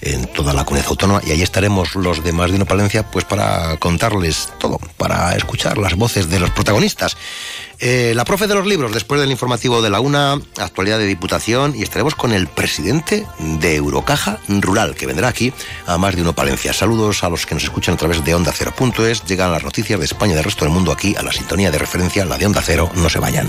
en toda la comunidad autónoma y ahí estaremos los demás de Palencia pues para contarles todo, para escuchar las voces de los protagonistas. Eh, la profe de los libros, después del informativo de la UNA, actualidad de Diputación, y estaremos con el presidente de Eurocaja Rural, que vendrá aquí a más de uno Palencia. Saludos a los que nos escuchan a través de Onda Cero.es. Llegan las noticias de España y del resto del mundo aquí a la sintonía de referencia, la de Onda Cero. No se vayan.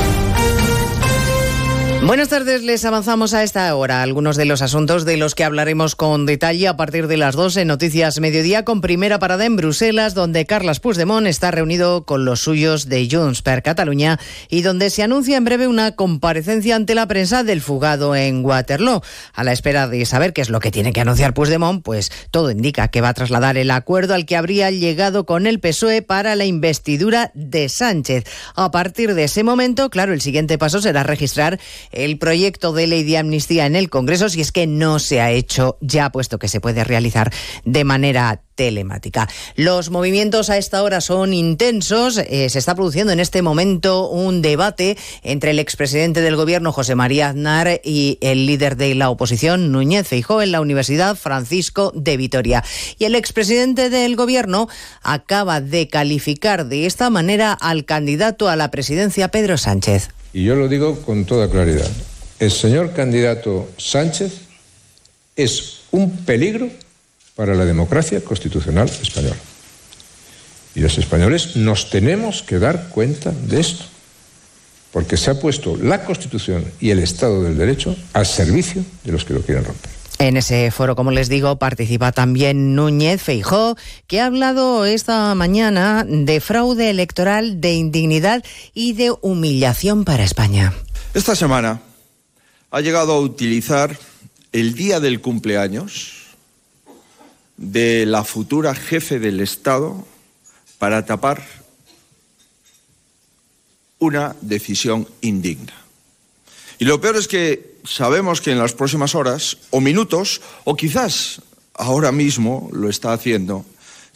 Buenas tardes, les avanzamos a esta hora algunos de los asuntos de los que hablaremos con detalle a partir de las 12 en Noticias Mediodía con primera parada en Bruselas, donde Carles Puigdemont está reunido con los suyos de Junts per Cataluña y donde se anuncia en breve una comparecencia ante la prensa del fugado en Waterloo. A la espera de saber qué es lo que tiene que anunciar Puigdemont, pues todo indica que va a trasladar el acuerdo al que habría llegado con el PSOE para la investidura de Sánchez. A partir de ese momento, claro, el siguiente paso será registrar el proyecto de ley de amnistía en el Congreso si es que no se ha hecho ya, puesto que se puede realizar de manera telemática. Los movimientos a esta hora son intensos. Eh, se está produciendo en este momento un debate entre el expresidente del Gobierno, José María Aznar, y el líder de la oposición, Núñez Feijó, en la Universidad Francisco de Vitoria. Y el expresidente del Gobierno acaba de calificar de esta manera al candidato a la presidencia, Pedro Sánchez. Y yo lo digo con toda claridad. El señor candidato Sánchez es un peligro para la democracia constitucional española. Y los españoles nos tenemos que dar cuenta de esto, porque se ha puesto la Constitución y el Estado del Derecho al servicio de los que lo quieren romper. En ese foro, como les digo, participa también Núñez Feijó, que ha hablado esta mañana de fraude electoral, de indignidad y de humillación para España. Esta semana ha llegado a utilizar el día del cumpleaños de la futura jefe del Estado para tapar una decisión indigna. Y lo peor es que sabemos que en las próximas horas o minutos, o quizás ahora mismo lo está haciendo,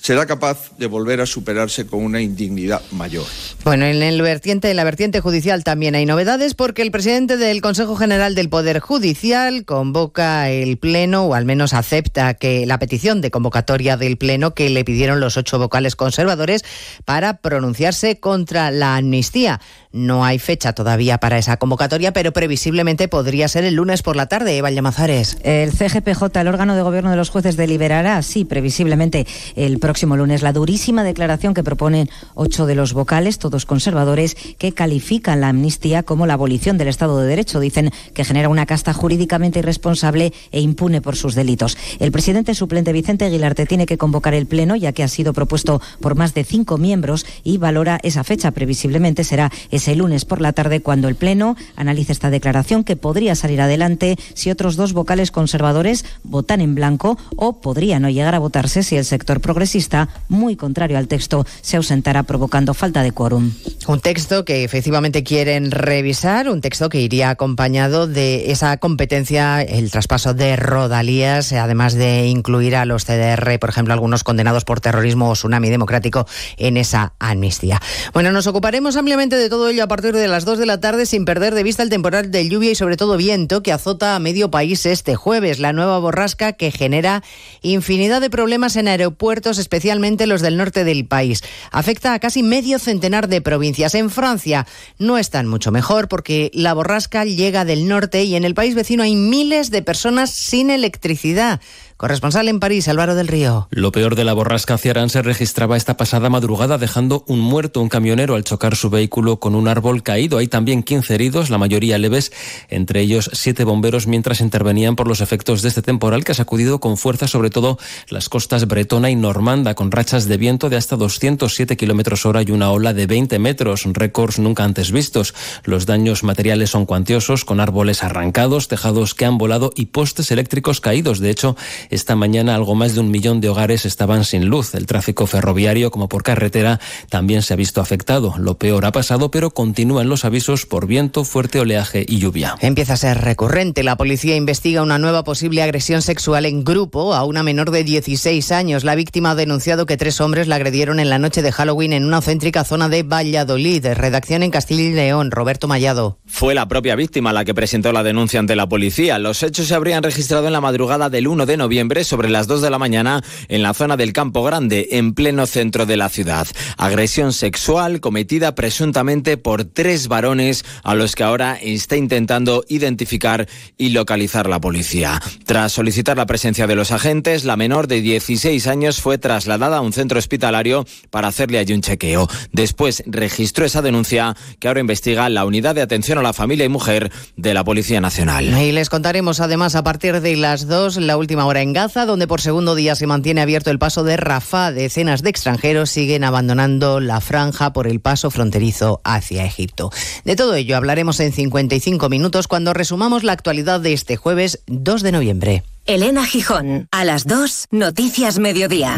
será capaz de volver a superarse con una indignidad mayor. Bueno, en, el vertiente, en la vertiente judicial también hay novedades porque el presidente del Consejo General del Poder Judicial convoca el Pleno, o al menos acepta que la petición de convocatoria del Pleno que le pidieron los ocho vocales conservadores para pronunciarse contra la amnistía. No hay fecha todavía para esa convocatoria, pero previsiblemente podría ser el lunes por la tarde, Eva Llamazares. El CGPJ, el órgano de gobierno de los jueces, deliberará, sí, previsiblemente el próximo lunes, la durísima declaración que proponen ocho de los vocales, todos conservadores, que califican la amnistía como la abolición del Estado de Derecho. Dicen que genera una casta jurídicamente irresponsable e impune por sus delitos. El presidente suplente Vicente Aguilarte tiene que convocar el Pleno, ya que ha sido propuesto por más de cinco miembros y valora esa fecha. Previsiblemente será ese lunes por la tarde cuando el Pleno analice esta declaración que podría salir adelante si otros dos vocales conservadores votan en blanco o podría no llegar a votarse si el sector progresista, muy contrario al texto, se ausentara provocando falta de quórum. Un texto que efectivamente quieren revisar, un texto que iría acompañado de esa competencia, el traspaso de rodalías, además de incluir a los CDR, por ejemplo, algunos condenados por terrorismo o tsunami democrático en esa amnistía. Bueno, nos ocuparemos ampliamente de todo ello a partir de las 2 de la tarde sin perder de vista el temporal de lluvia y sobre todo viento que azota a medio país este jueves. La nueva borrasca que genera infinidad de problemas en aeropuertos, especialmente los del norte del país. Afecta a casi medio centenar de provincias. En Francia no están mucho mejor porque la borrasca llega del norte y en el país vecino hay miles de personas sin electricidad. Corresponsal en París, Álvaro del Río. Lo peor de la borrasca Ciarán se registraba esta pasada madrugada dejando un muerto, un camionero, al chocar su vehículo con un árbol caído. Hay también 15 heridos, la mayoría leves, entre ellos siete bomberos mientras intervenían por los efectos de este temporal que ha sacudido con fuerza sobre todo las costas bretona y normanda, con rachas de viento de hasta 207 kilómetros hora y una ola de 20 metros, récords nunca antes vistos. Los daños materiales son cuantiosos, con árboles arrancados, tejados que han volado y postes eléctricos caídos. De hecho, esta mañana algo más de un millón de hogares estaban sin luz. El tráfico ferroviario como por carretera también se ha visto afectado. Lo peor ha pasado, pero continúan los avisos por viento, fuerte oleaje y lluvia. Empieza a ser recurrente. La policía investiga una nueva posible agresión sexual en grupo a una menor de 16 años. La víctima ha denunciado que tres hombres la agredieron en la noche de Halloween en una céntrica zona de Valladolid. Redacción en Castilla y León. Roberto Mallado. Fue la propia víctima la que presentó la denuncia ante la policía. Los hechos se habrían registrado en la madrugada del 1 de noviembre sobre las 2 de la mañana en la zona del Campo Grande, en pleno centro de la ciudad. Agresión sexual cometida presuntamente por tres varones a los que ahora está intentando identificar y localizar la policía. Tras solicitar la presencia de los agentes, la menor de 16 años fue trasladada a un centro hospitalario para hacerle allí un chequeo. Después registró esa denuncia que ahora investiga la Unidad de Atención a la Familia y Mujer de la Policía Nacional. Y les contaremos además a partir de las 2 la última hora en Gaza, donde por segundo día se mantiene abierto el paso de Rafah. Decenas de extranjeros siguen abandonando la franja por el paso fronterizo hacia Egipto. De todo ello hablaremos en 55 minutos cuando resumamos la actualidad de este jueves 2 de noviembre. Elena Gijón, a las 2, Noticias Mediodía.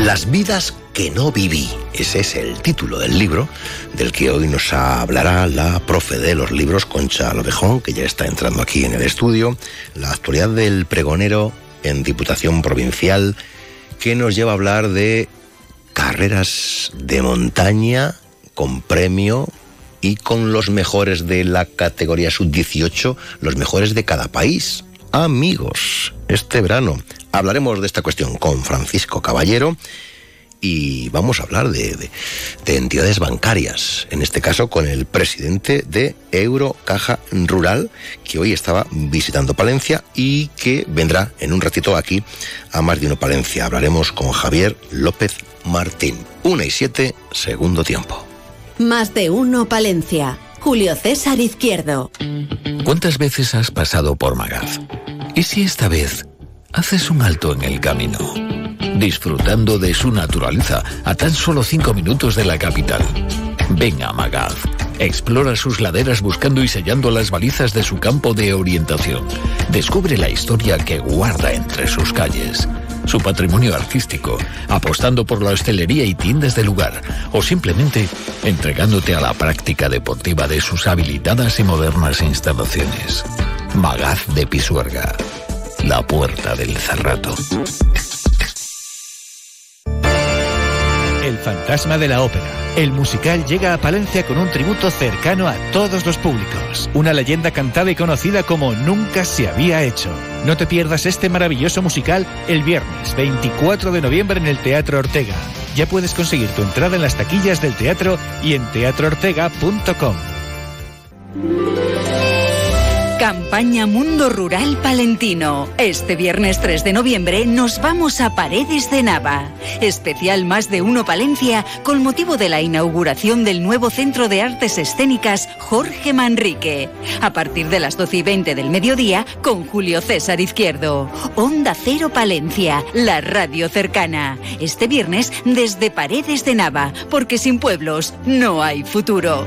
Las vidas que no viví. Ese es el título del libro del que hoy nos hablará la profe de los libros, Concha Lobejón, que ya está entrando aquí en el estudio. La actualidad del pregonero en Diputación Provincial, que nos lleva a hablar de carreras de montaña con premio y con los mejores de la categoría sub-18, los mejores de cada país. Amigos, este verano hablaremos de esta cuestión con Francisco Caballero y vamos a hablar de, de, de, entidades bancarias, en este caso con el presidente de Eurocaja Rural, que hoy estaba visitando Palencia y que vendrá en un ratito aquí a Más de Uno Palencia. Hablaremos con Javier López Martín. Una y siete, segundo tiempo. Más de Uno Palencia. Julio César Izquierdo. ¿Cuántas veces has pasado por Magaz? ¿Y si esta vez haces un alto en el camino? disfrutando de su naturaleza a tan solo cinco minutos de la capital. Ven a Magaz. Explora sus laderas buscando y sellando las balizas de su campo de orientación. Descubre la historia que guarda entre sus calles. Su patrimonio artístico, apostando por la hostelería y tiendas del lugar, o simplemente entregándote a la práctica deportiva de sus habilitadas y modernas instalaciones. Magaz de Pisuerga, la puerta del Cerrato. Fantasma de la ópera. El musical llega a Palencia con un tributo cercano a todos los públicos. Una leyenda cantada y conocida como nunca se había hecho. No te pierdas este maravilloso musical el viernes 24 de noviembre en el Teatro Ortega. Ya puedes conseguir tu entrada en las taquillas del teatro y en teatroortega.com. Campaña Mundo Rural Palentino. Este viernes 3 de noviembre nos vamos a Paredes de Nava. Especial Más de Uno Palencia con motivo de la inauguración del nuevo Centro de Artes Escénicas Jorge Manrique. A partir de las 12 y 20 del mediodía con Julio César Izquierdo. Onda Cero Palencia, la radio cercana. Este viernes desde Paredes de Nava, porque sin pueblos no hay futuro.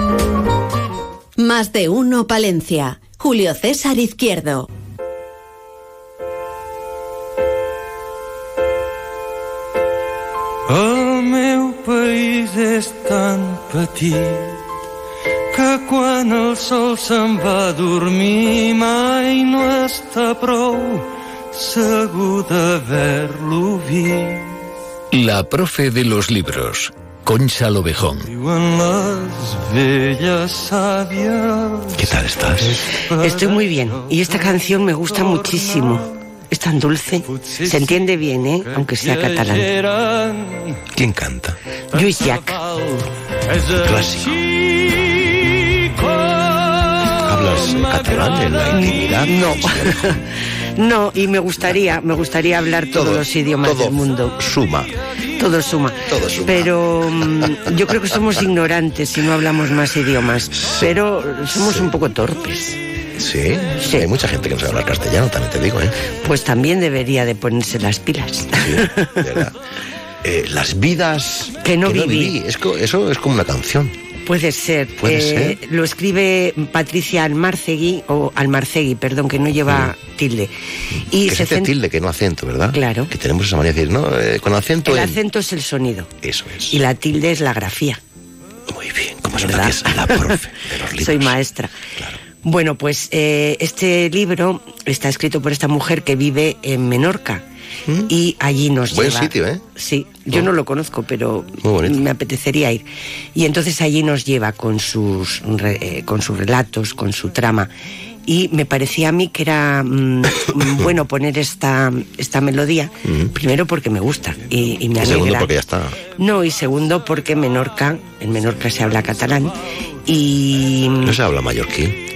Más de uno Palencia. Julio César Izquierdo. El meu país és tan petit que quan el sol se'n va a dormir mai no està prou segur d'haver-lo vist. La profe de los libros, Concha Lobejón. ¿Qué tal estás? Estoy muy bien y esta canción me gusta muchísimo. Es tan dulce. Se entiende bien, ¿eh? Aunque sea catalán. ¿Quién canta? Lluís Llach. Clásico. ¿Hablas catalán en la intimidad? No. No, y me gustaría, me gustaría hablar todos los idiomas todo del mundo. Suma. Todo suma. Todo suma. Pero mm, yo creo que somos ignorantes si no hablamos más idiomas. Pero somos un poco torpes. ¿Sí? Hay mucha gente que no sabe hablar castellano, también te digo, ¿eh? Pues también debería de ponerse las pilas. Eh, las vidas Que no viví. Es eso es como una canción. Puede ser. Puede Eh, Lo escribe Patricia Almarcegui, o Almarcegui, perdón, que no lleva tilde. Y que se hace cent- tilde, que no acento, ¿verdad? Claro. Que tenemos esa manera de decir, ¿no? Eh, con acento El en- acento es el sonido. Eso es. Y la tilde es la grafía. Como se ¿Verdad? que es la profe de los libros. Soy maestra. Bueno, pues eh, este libro está escrito por esta mujer que vive en Menorca. Y allí nos ¿Mm? Buen lleva. sitio, ¿eh? Sí, yo no lo conozco, pero me apetecería ir. Y entonces allí nos lleva con sus, eh, con sus relatos, con su trama. Y me parecía a mí que era mm, bueno poner esta, esta melodía, primero porque me gusta y, y me Y segundo, alegra. porque ya está. No, y segundo porque Menorca, en Menorca se habla catalán y... No se habla mallorquín.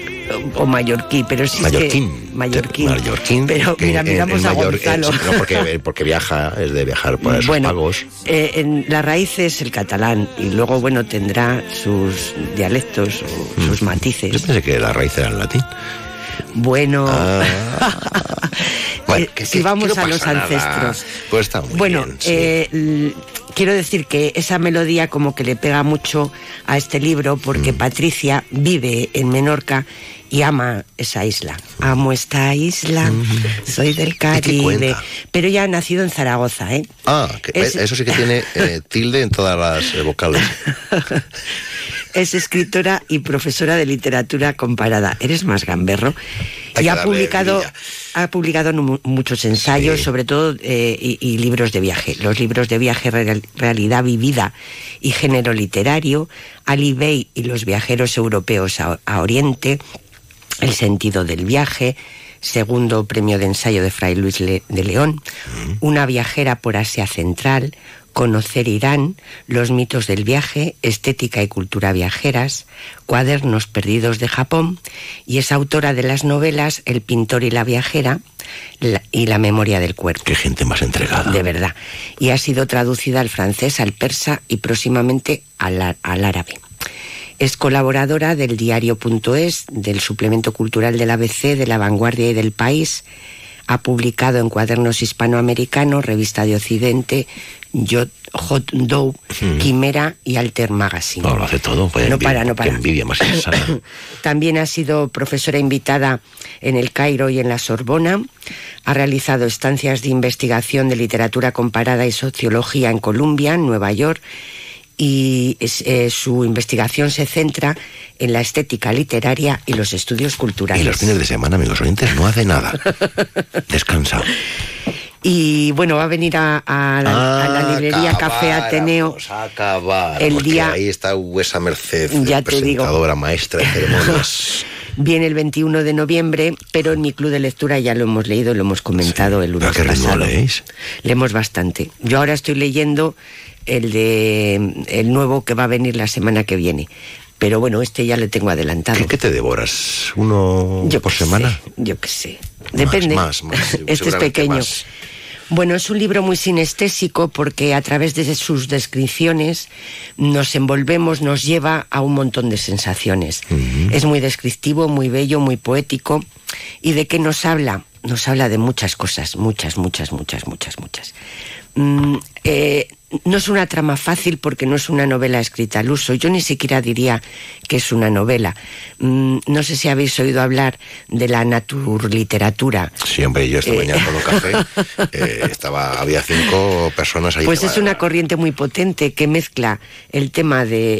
O mallorquí, pero sí Mallorquín. que... Mallorquín. Mallorquín. Pero mira, miramos en a Gonzalo. en- no, porque, porque viaja, es de viajar por esos Bueno, pagos. Eh, en la raíz es el catalán y luego, bueno, tendrá sus dialectos o sus matices. Mm. Yo pensé que la raíz era el latín. Bueno, Bueno, eh, que- si que- vamos que no a los ancestros. Pues está muy Bueno, bien. sí. eh, l- quiero decir que esa melodía como que le pega mucho a este libro porque Mm. Patricia vive en Menorca y ama esa isla. Amo esta isla, soy del Caribe. Pero ya ha nacido en Zaragoza, ¿eh? Ah, es- eso sí que tiene eh, tilde en todas las eh, vocales. Es escritora y profesora de literatura comparada. Eres más gamberro. Hay y ha publicado, ha publicado muchos ensayos, sobre todo, eh, y, y libros de viaje. Los libros de viaje, Real- Realidad Vivida y Género Literario, Ali Bey y los viajeros europeos a, a Oriente, El sentido del viaje, segundo premio de ensayo de Fray Luis Le- de León, Una viajera por Asia Central, Conocer Irán, Los mitos del viaje, Estética y cultura viajeras, Cuadernos perdidos de Japón, y es autora de las novelas El pintor y la viajera la- y La memoria del cuerpo. Qué gente más entregada. De verdad. Y ha sido traducida al francés, al persa y próximamente al, al árabe. Es colaboradora del diario.es, del suplemento cultural del ABC, de La Vanguardia y del País. Ha publicado en cuadernos hispanoamericanos, Revista de Occidente, Jot- Hot Dough, Quimera y Alter Magazine. No, lo hace todo. pues, No envidia- para, no para. Qué envidia más insana. También ha sido profesora invitada en el Cairo y en la Sorbona. Ha realizado estancias de investigación de literatura comparada y sociología en Columbia, en Nueva York. Y eh, su investigación se centra en la estética literaria y los estudios culturales. Y los fines de semana, amigos oyentes, no hace nada. Descansa. Y bueno, va a venir a, a la, a la librería Café Ateneo Acabar. El día- ahí está Huesa Merced, Ya te digo. presentadora, maestra de ceremonias. Viene el 21 de noviembre, pero en mi club de lectura ya lo hemos leído, lo hemos comentado el lunes ¿A qué pasado. leéis? Leemos bastante. Yo ahora estoy leyendo el de el nuevo que va a venir la semana que viene. Pero bueno, este ya le tengo adelantado. ¿Qué, qué te devoras? ¿Uno Yo por semana? sé, yo qué sé. Depende. Más, más, más, este es pequeño. Bueno, es un libro muy sinestésico porque a través de sus descripciones nos envolvemos, nos lleva a un montón de sensaciones. Es muy descriptivo, muy bello, muy poético. ¿Y de qué nos habla? Nos habla de muchas cosas, muchas, muchas, muchas, muchas, muchas. Mm, eh, no es una trama fácil porque no es una novela escrita al uso. Yo ni siquiera diría que es una novela. Mm, no sé si habéis oído hablar de la naturliteratura. Sí, hombre, yo esta Eh. mañana con un café eh, estaba, había cinco personas ahí. Pues es una corriente muy potente que mezcla el tema de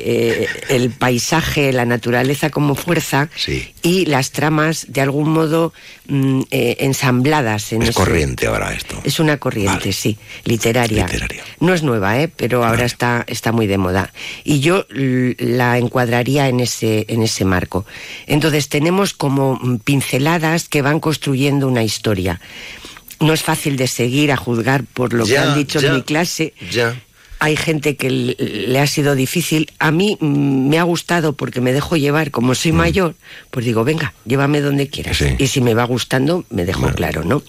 eh, el paisaje, la naturaleza como fuerza Sí. y las tramas de algún modo mm, eh, ensambladas en Es ese- corriente ahora esto. Es una corriente, sí, literaria. No es nueva, ¿eh? pero ahora está, está muy de moda. Y yo la encuadraría en ese, en ese marco. Entonces tenemos como mm, pinceladas que van construyendo una historia. No es fácil de seguir a juzgar por lo que han dicho ya, en mi clase. Ya. Hay gente que le ha sido difícil. A mí mm, me ha gustado porque me dejo llevar. Como soy mayor, pues digo, venga, llévame donde quieras. Sí. Y si me va gustando, me dejo claro, ¿no?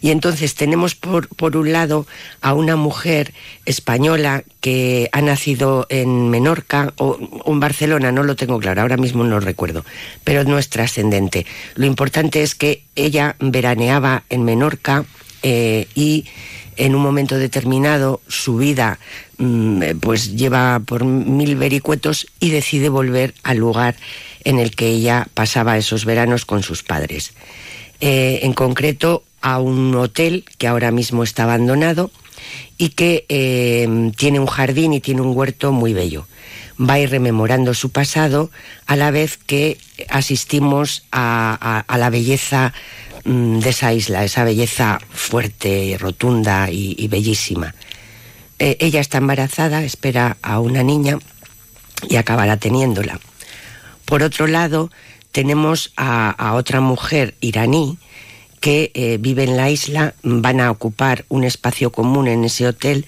Y entonces tenemos por, por un lado a una mujer española que ha nacido en Menorca o, en Barcelona, no lo tengo claro, ahora mismo no lo recuerdo, pero no es trascendente. Lo importante es que ella veraneaba en Menorca eh, y en un momento determinado su vida mm, eh, pues lleva por mil vericuetos y decide volver al lugar en el que ella pasaba esos veranos con sus padres. Eh, en concreto a un hotel que ahora mismo está abandonado y que eh, tiene un jardín y tiene un huerto muy bello. Va a ir rememorando su pasado a la vez que asistimos a, la belleza mm, de esa isla, esa belleza fuerte, rotunda y, bellísima. Eh, ella está embarazada, espera a una niña y acabará teniéndola. Por otro lado, tenemos a otra mujer iraní que eh, vive en la isla, van a ocupar un espacio común en ese hotel,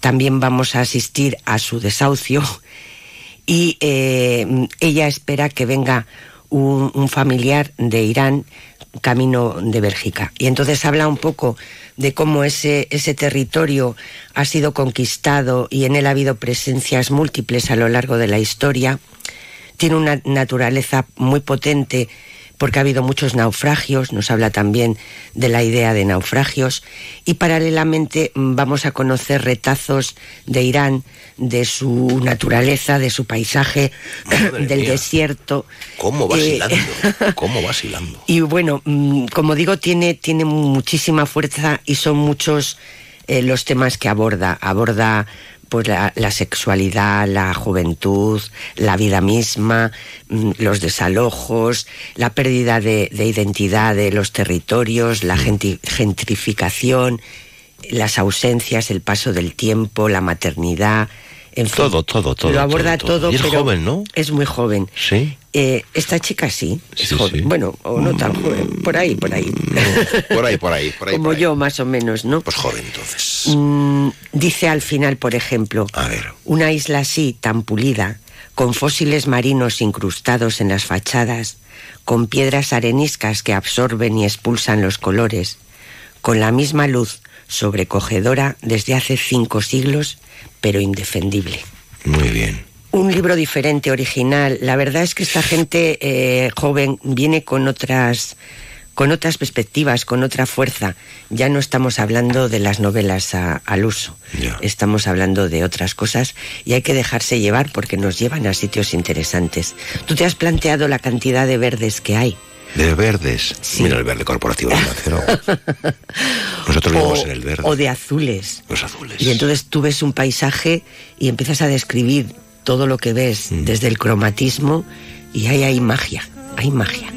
también vamos a asistir a su desahucio y eh, ella espera que venga un, un familiar de Irán camino de Bélgica. Y entonces habla un poco de cómo ese, ese territorio ha sido conquistado y en él ha habido presencias múltiples a lo largo de la historia. Tiene una naturaleza muy potente porque ha habido muchos naufragios, nos habla también de la idea de naufragios y paralelamente mm, vamos a conocer retazos de Irán, de su naturaleza, de su paisaje, del mía. desierto. ¿Cómo Eh, vacilando? ¿Cómo vacilando? y bueno, mm, como digo, tiene, tiene muchísima fuerza y son muchos eh, los temas que aborda. Aborda pues la, la sexualidad, la juventud, la vida misma, mm, los desalojos, la pérdida de, de identidad de los territorios, la genti- gentrificación, las ausencias, el paso del tiempo, la maternidad, en fin. Todo, todo, todo. Lo aborda todo, todo, Y es pero joven, ¿no? es muy joven. Sí. Eh, esta chica sí, es Sí, joven. sí. Bueno, o no tan joven, por ahí, por ahí. Por ahí, por ahí, por ahí. Como por ahí. yo, más o menos, ¿no? Pues joven, entonces. Mm, dice al final, por ejemplo, A ver. una isla así, tan pulida, con fósiles marinos incrustados en las fachadas, con piedras areniscas que absorben y expulsan los colores, con la misma luz sobrecogedora desde hace cinco siglos, pero indefendible. Muy bien. Un libro diferente, original. La verdad es que esta gente eh, joven viene con otras con otras perspectivas, con otra fuerza. Ya no estamos hablando de las novelas a- al uso, estamos hablando de otras cosas y hay que dejarse llevar porque nos llevan a sitios interesantes. Tú te has planteado la cantidad de verdes que hay. De verdes. Mira el verde corporativo de. Nosotros vivimos en el verde. O de azules. Los azules. Y entonces tú ves un paisaje y empiezas a describir todo lo que ves Mm. desde el cromatismo y ahí hay magia, hay magia.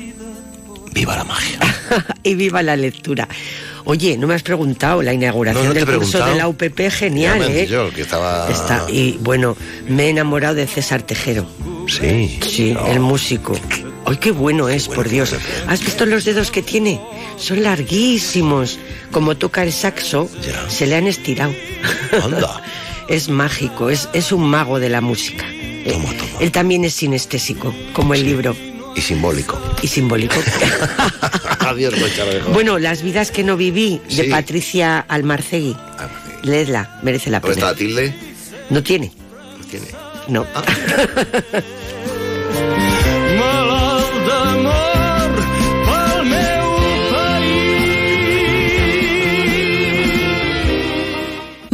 Viva la magia. y viva la lectura. Oye, no me has preguntado la inauguración No, no del curso de la UPP, genial, ¿eh? dicho que estaba... Está, y bueno, me he enamorado de César Tejero. Sí. Sí, el músico. ¡Ay, qué bueno es, por Dios! ¿Has visto los dedos que tiene? Son larguísimos. Como toca el saxo, se le han estirado. Anda. es mágico, es, es un mago de la música. Eh, Él también es sinestésico, como el libro. Y simbólico. Y simbólico. Adiós, bueno, Las vidas que no viví, de Sí. Patricia Almarcegui. Leedla, merece la ¿Dónde pena. está la tilde? ¿No tiene? No tiene. No. malalt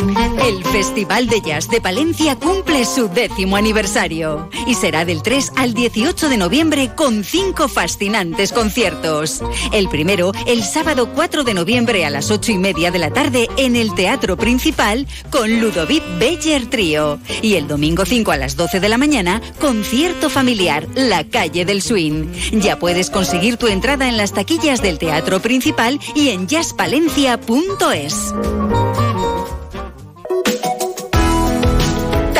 El Festival de Jazz de Palencia cumple su décimo aniversario y será del 3 al 18 de noviembre con cinco fascinantes conciertos. El primero, el sábado 4 de noviembre a las 8 y media de la tarde en el Teatro Principal con Ludovic Beller Trío. Y el domingo 5 a las 12 de la mañana, concierto familiar La Calle del Swing. Ya puedes conseguir tu entrada en las taquillas del Teatro Principal y en jazzpalencia.es.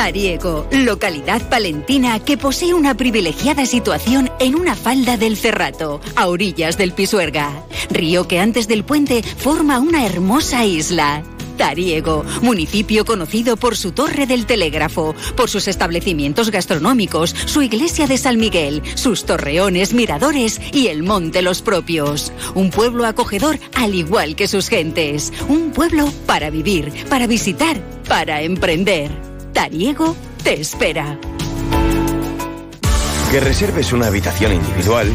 Tariego, localidad palentina que posee una privilegiada situación en una falda del Cerrato, a orillas del Pisuerga, río que antes del puente forma una hermosa isla. Tariego, municipio conocido por su torre del telégrafo, por sus establecimientos gastronómicos, su iglesia de San Miguel, sus torreones, miradores y el monte Los Propios. Un pueblo acogedor al igual que sus gentes. Un pueblo para vivir, para visitar, para emprender. Tariego te espera. Que reserves una habitación individual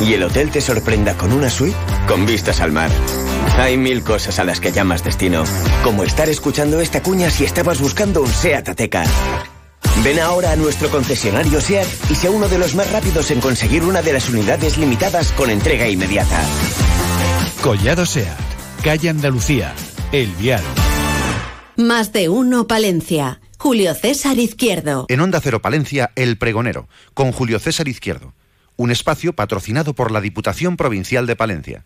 y el hotel te sorprenda con una suite con vistas al mar. Hay mil cosas a las que llamas destino, como estar escuchando esta cuña si estabas buscando un SEAT Ateca. Ven ahora a nuestro concesionario SEAT y sea uno de los más rápidos en conseguir una de las unidades limitadas con entrega inmediata. Collado Seat, calle Andalucía, El Vial. Más de uno Palencia. Julio César Izquierdo. En Onda Cero Palencia, El Pregonero, con Julio César Izquierdo. Un espacio patrocinado por la Diputación Provincial de Palencia.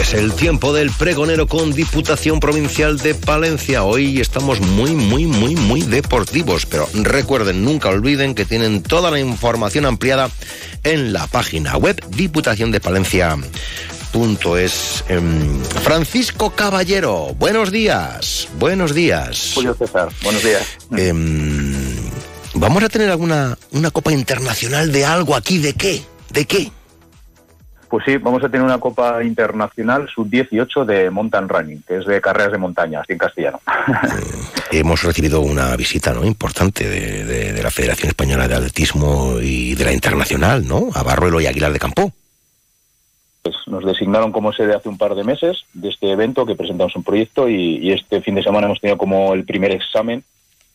Es el tiempo del pregonero con Diputación Provincial de Palencia. Hoy estamos muy, muy, muy, muy deportivos, pero recuerden, nunca olviden que tienen toda la información ampliada en la página web diputaciondepalencia.es. Em, Francisco Caballero, buenos días, buenos días. Julio César, buenos días. Em, ¿Vamos a tener alguna una copa internacional de algo aquí? ¿De qué? ¿De qué? Pues sí, vamos a tener una Copa Internacional Sub-18 de Mountain Running, que es de carreras de montaña, así en castellano. Hemos recibido una visita ¿no? importante de, de- de la Federación Española de Atletismo y de la Internacional, ¿no? A Barruelo y Aguilar de Campo. Pues nos designaron como sede hace un par de meses de este evento que presentamos un proyecto y, y este fin de semana hemos tenido como el primer examen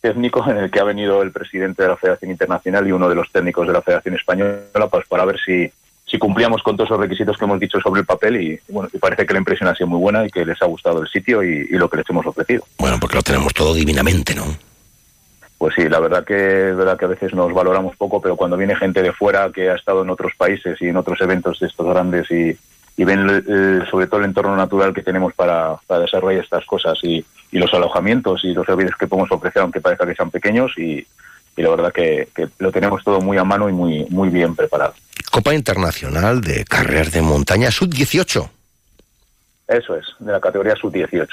técnico en el que ha venido el presidente de la Federación Internacional y uno de los técnicos de la Federación Española pues para ver si, si cumplíamos con todos esos requisitos que hemos dicho sobre el papel y, y bueno, y parece que la impresión ha sido muy buena y que les ha gustado el sitio y, y lo que les hemos ofrecido. Bueno, porque lo tenemos todo divinamente, ¿no? Pues sí, la verdad que es verdad que a veces nos valoramos poco, pero cuando viene gente de fuera que ha estado en otros países y en otros eventos de estos grandes y, y ven sobre todo el entorno natural que tenemos para, para desarrollar estas cosas y, y los alojamientos y los servicios que podemos ofrecer, aunque parezca que sean pequeños, y, y la verdad que, que lo tenemos todo muy a mano y muy, muy bien preparado. Copa Internacional de Carreras de Montaña Sub-18. Eso es, de la categoría sub-18.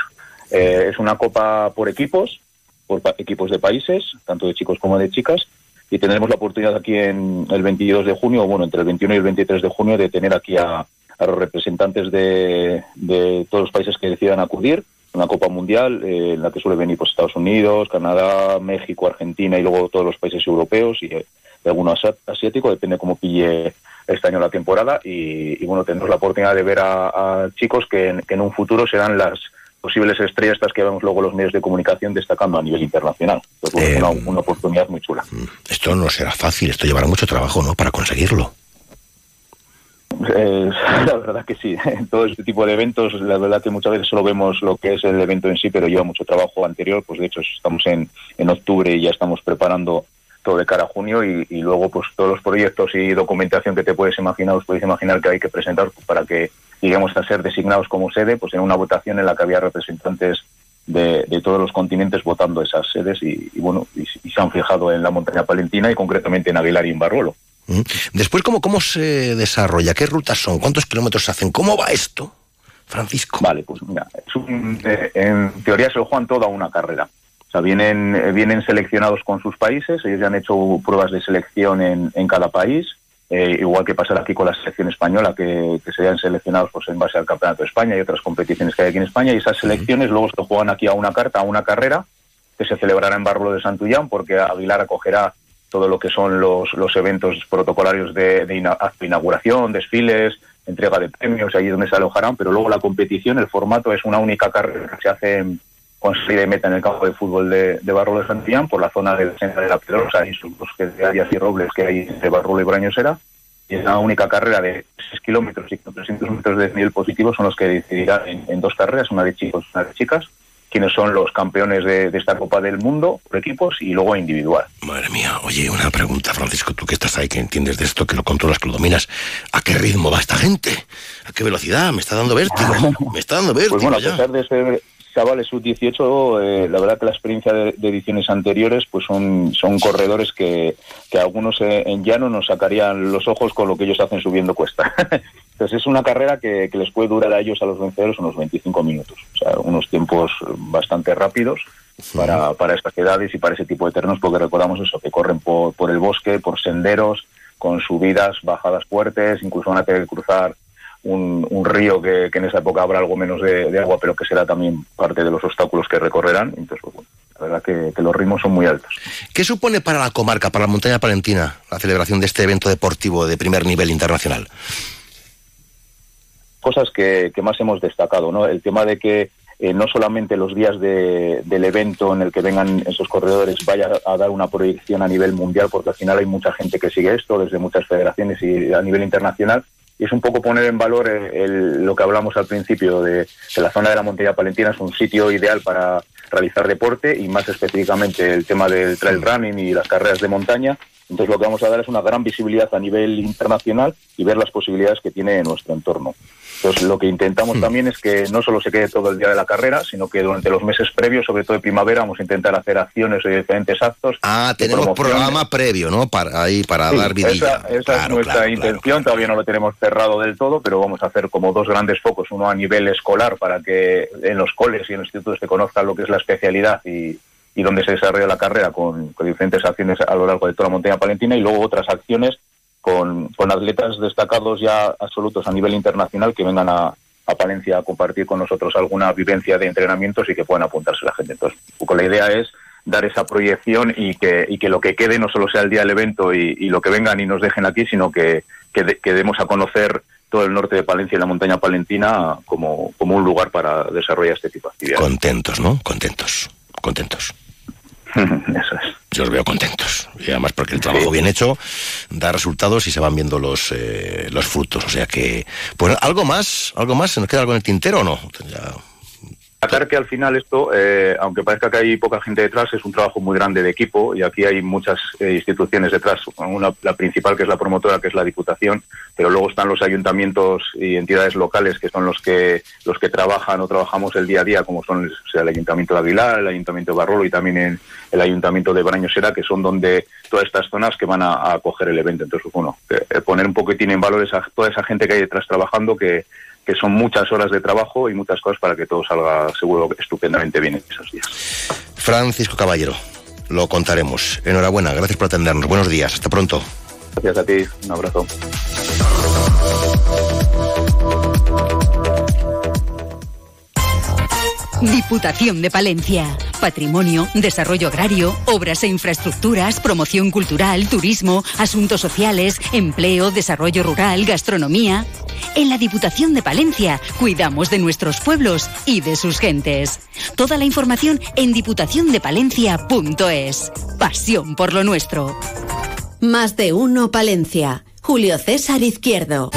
Eh, es una copa por equipos, por equipos de países, tanto de chicos como de chicas, y tendremos la oportunidad aquí en el 22 de junio, bueno, entre el 21 y el 23 de junio, de tener aquí a, a los representantes de, de todos los países que decidan acudir. Una Copa Mundial eh, en la que suele venir pues, Estados Unidos, Canadá, México, Argentina y luego todos los países europeos. Y eh, alguno asiático, depende cómo pille este año la temporada y, bueno, tendremos la oportunidad de ver a, chicos que en, que en, un futuro serán las posibles estrellas estas que vemos luego los medios de comunicación destacando a nivel internacional. Una, una, oportunidad muy chula. Mm, esto no será fácil, esto llevará mucho trabajo, ¿no?, para conseguirlo. Eh, la verdad que sí. En todo este tipo de eventos, la verdad que muchas veces solo vemos lo que es el evento en sí, pero lleva mucho trabajo anterior. Pues de hecho estamos en, en octubre y ya estamos preparando todo de cara a junio y, luego pues todos los proyectos y documentación que te puedes imaginar, os podéis imaginar que hay que presentar para que lleguemos a ser designados como sede, pues en una votación en la que había representantes de, todos los continentes votando esas sedes y, bueno, y, se han fijado en la montaña palentina y concretamente en Aguilar y en Barruelo. Después, ¿cómo, ¿cómo se desarrolla? ¿Qué rutas son? ¿Cuántos kilómetros se hacen? ¿Cómo va esto, Francisco? Vale, pues mira, eh, en teoría se lo juegan toda una carrera. O sea, vienen, eh, vienen seleccionados con sus países, ellos ya han hecho pruebas de selección en, en cada país, eh, igual que pasará aquí con la selección española, que, que serían seleccionados pues, en base al Campeonato de España y otras competiciones que hay aquí en España, y esas selecciones luego se juegan aquí a una carta, a una carrera, que se celebrará en Barro de Santullán, porque Aguilar acogerá todo lo que son los, los eventos protocolarios de, inauguración, desfiles, entrega de premios, ahí donde se alojarán, pero luego la competición, el formato es una única carrera que se hace con salida de meta en el campo de fútbol de, de de Santillán por la zona de de la Pedrosa y sus de Arias y Robles que hay entre Barro y Brañosera. Y es una única carrera de 6 kilómetros y 300 metros de nivel positivo son los que decidirán en, en dos carreras, una de chicos y una de chicas quiénes son los campeones de, esta Copa del Mundo por equipos y luego individual. Madre mía, oye, una pregunta, Francisco, tú que estás ahí, que entiendes de esto, que lo controlas, que lo dominas, ¿a qué ritmo va esta gente? ¿A qué velocidad? Me está dando vértigo, me está dando vértigo. Pues bueno, a pesar de ser chavales sub-18, eh, la verdad que la experiencia de, ediciones anteriores pues son, son corredores que, que algunos eh, en llano nos sacarían los ojos con lo que ellos hacen subiendo cuesta. Entonces es una carrera que, les puede durar a ellos, a los vencedores, unos 25 minutos. O sea, unos tiempos bastante rápidos para, para estas edades y para ese tipo de terrenos, porque recordamos eso, que corren por, por el bosque, por senderos, con subidas, bajadas fuertes, incluso van a tener que cruzar un, un río que, en esa época habrá algo menos de, agua, pero que será también parte de los obstáculos que recorrerán. Entonces, pues, bueno, la verdad que, los ritmos son muy altos. ¿Qué supone para la comarca, para la montaña palentina, la celebración de este evento deportivo de primer nivel internacional? Cosas que, más hemos destacado, ¿no? El tema de que eh, no solamente los días del evento en el que vengan esos corredores vaya a dar una proyección a nivel mundial, porque al final hay mucha gente que sigue esto, desde muchas federaciones y a nivel internacional, y es un poco poner en valor lo que hablamos al principio de que la zona de la montaña palentina es un sitio ideal para realizar deporte y más específicamente el tema del trail running y las carreras de montaña. Entonces lo que vamos a dar es una gran visibilidad a nivel internacional y ver las posibilidades que tiene nuestro entorno. Entonces, lo que intentamos hmm. también es que no solo se quede todo el día de la carrera, sino que durante los meses previos, sobre todo de primavera, vamos a intentar hacer acciones de diferentes actos. Ah, tenemos programa previo, ¿no? Para ahí, para dar vidilla. Esa, es nuestra intención, todavía no lo tenemos cerrado del todo, pero vamos a hacer como dos grandes focos, uno a nivel escolar, para que en los coles y en los institutos se conozcan lo que es la especialidad y, y donde se desarrolla la carrera con, con diferentes acciones a lo largo de toda la montaña palentina y luego otras acciones con, atletas destacados ya absolutos a nivel internacional que vengan a, Palencia a compartir con nosotros alguna vivencia de entrenamientos y que puedan apuntarse la gente. Entonces, un poco la idea es dar esa proyección y que, y que lo que quede no solo sea el día del evento y, lo que vengan y nos dejen aquí, sino que, que, demos a conocer todo el norte de Palencia y la montaña palentina como, como un lugar para desarrollar este tipo de actividades. Contentos, ¿no? Contentos, contentos. Eso es. Yo os veo contentos. Y además porque el trabajo bien hecho da resultados y se van viendo los, eh, los frutos. O sea que, pues algo más, algo más, ¿se nos queda algo en el tintero o no? Destacar que al final esto, eh, aunque parezca que hay poca gente detrás, es un trabajo muy grande de equipo y aquí hay muchas eh, instituciones detrás. Una, la principal que es la promotora, que es la Diputación, pero luego están los ayuntamientos y entidades locales que son los que los que trabajan o trabajamos el día a día, como son el Ayuntamiento de Aguilar, el Ayuntamiento de Barrolo y también el Ayuntamiento de Brañosera, que son donde todas estas zonas que van a, acoger el evento. Entonces, bueno, eh, poner un poquitín en valor esa, toda esa gente que hay detrás trabajando que que son muchas horas de trabajo y muchas cosas para que todo salga seguro estupendamente bien en esos días. Francisco Caballero, lo contaremos. Enhorabuena, gracias por atendernos. Buenos días, hasta pronto. Gracias a ti, un abrazo. Diputación de Palencia. patrimonio, desarrollo agrario, obras e infraestructuras, promoción cultural, turismo, asuntos sociales, empleo, desarrollo rural, gastronomía. En la Diputación de Palencia cuidamos de nuestros pueblos y de sus gentes. Toda la información en diputaciondepalencia.es. Pasión por lo nuestro. Más de uno Palencia. Julio César Izquierdo.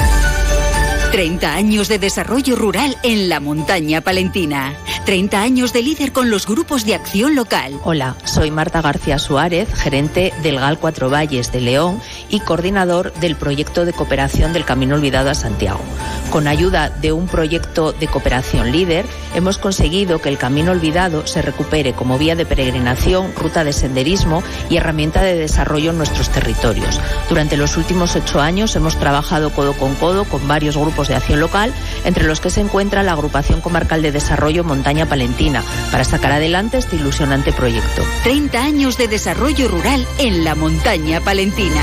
30 años de desarrollo rural en la montaña palentina. 30 años de líder con los grupos de acción local. Hola, soy Marta García Suárez, gerente del GAL Cuatro Valles de León y coordinador del proyecto de cooperación del Camino Olvidado a Santiago. Con ayuda de un proyecto de cooperación líder, hemos conseguido que el Camino Olvidado se recupere como vía de peregrinación, ruta de senderismo y herramienta de desarrollo en nuestros territorios. Durante los últimos ocho años hemos trabajado codo con codo con varios grupos de acción local, entre los que se encuentra la Agrupación Comarcal de Desarrollo Montaña Palentina, para sacar adelante este ilusionante proyecto. 30 años de desarrollo rural en la montaña palentina.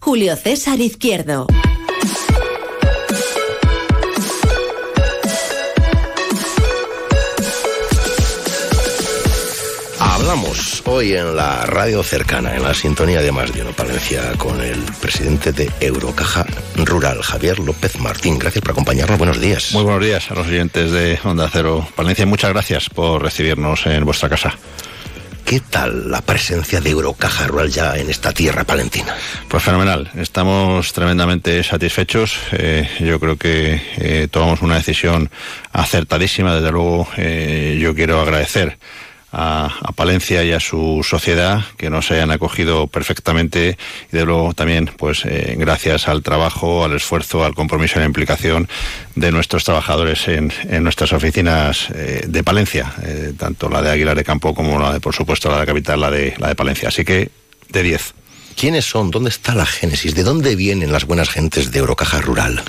Julio César Izquierdo. Hablamos hoy en la radio cercana, en la sintonía de Más de Uno Palencia, con el presidente de Eurocaja Rural, Javier López Martín. Gracias por acompañarnos. Buenos días. Muy buenos días a los oyentes de Onda Cero Palencia. Muchas gracias por recibirnos en vuestra casa. ¿Qué tal la presencia de Eurocaja Rural ya en esta tierra palentina? Pues fenomenal, estamos tremendamente satisfechos. Eh, yo creo que eh, tomamos una decisión acertadísima. Desde luego, eh, yo quiero agradecer a, a, Palencia y a su sociedad que nos hayan acogido perfectamente y de luego también pues eh, gracias al trabajo, al esfuerzo, al compromiso y la implicación de nuestros trabajadores en, en nuestras oficinas eh, de Palencia, eh, tanto la de Aguilar de Campo como la de por supuesto la de capital, la de la de Palencia. Así que de 10. ¿Quiénes son? ¿Dónde está la génesis? ¿De dónde vienen las buenas gentes de Eurocaja Rural?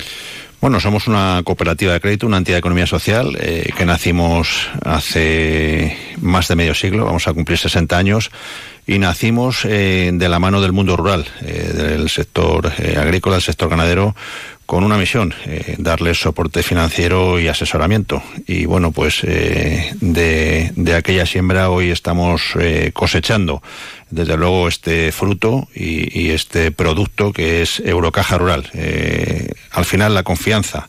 Bueno, somos una cooperativa de crédito, una entidad de economía social, eh, que nacimos hace más de medio siglo, vamos a cumplir 60 años, y nacimos eh, de la mano del mundo rural, eh, del sector agrícola, del sector ganadero, con una misión, eh, darles soporte financiero y asesoramiento. Y bueno, pues eh, de, de, aquella siembra hoy estamos eh, cosechando, desde luego, este fruto y, y, este producto que es Eurocaja Rural. al final, la confianza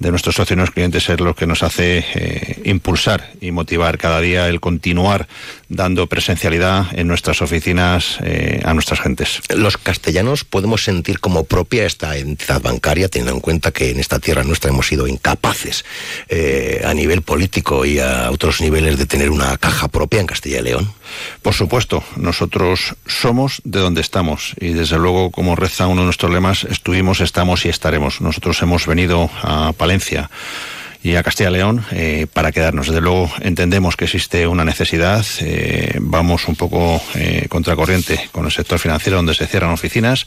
de nuestros socios y clientes es lo que nos hace eh, impulsar y motivar cada día el continuar dando presencialidad en nuestras oficinas eh, a nuestras gentes. Los castellanos podemos sentir como propia esta entidad bancaria, teniendo en cuenta que en esta tierra nuestra hemos sido incapaces eh, a nivel político y a otros niveles de tener una caja propia en Castilla y León. Por supuesto, nosotros somos de donde estamos y desde luego, como reza uno de nuestros lemas, estuvimos, estamos y estaremos. Nosotros hemos venido a Valencia y a Castilla y León eh, para quedarnos. Desde luego entendemos que existe una necesidad, eh, vamos un poco eh, contracorriente con el sector financiero donde se cierran oficinas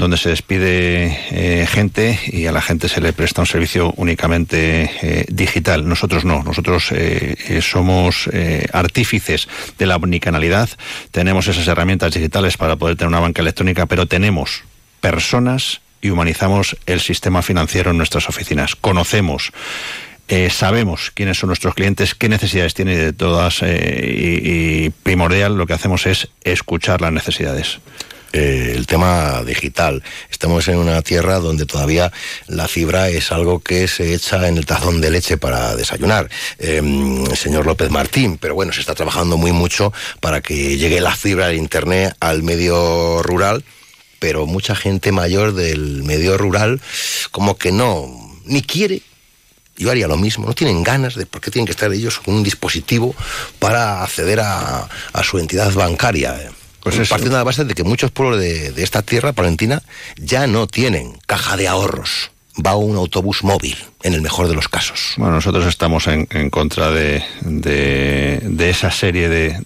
donde se despide eh, gente y a la gente se le presta un servicio únicamente eh, digital. Nosotros no, nosotros eh, somos artífices de la omnicanalidad, tenemos esas herramientas digitales para poder tener una banca electrónica, pero tenemos personas y humanizamos el sistema financiero en nuestras oficinas. Conocemos eh, sabemos quiénes son nuestros clientes, qué necesidades tienen de todas eh, y, y, primordial lo que hacemos es escuchar las necesidades. Eh, el tema digital. Estamos en una tierra donde todavía la fibra es algo que se echa en el tazón de leche para desayunar, em, señor López Martín. Pero bueno, se está trabajando muy mucho para que llegue la fibra de Internet al medio rural pero mucha gente mayor del medio rural como que no, ni quiere yo haría lo mismo, no tienen ganas de por qué tienen que estar ellos con un dispositivo para acceder a, su entidad bancaria. Pues partiendo de la base de que muchos pueblos de, esta tierra palentina ya no tienen caja de ahorros. Va un autobús móvil, en el mejor de los casos. Bueno, nosotros estamos en, contra de, de, esa serie de,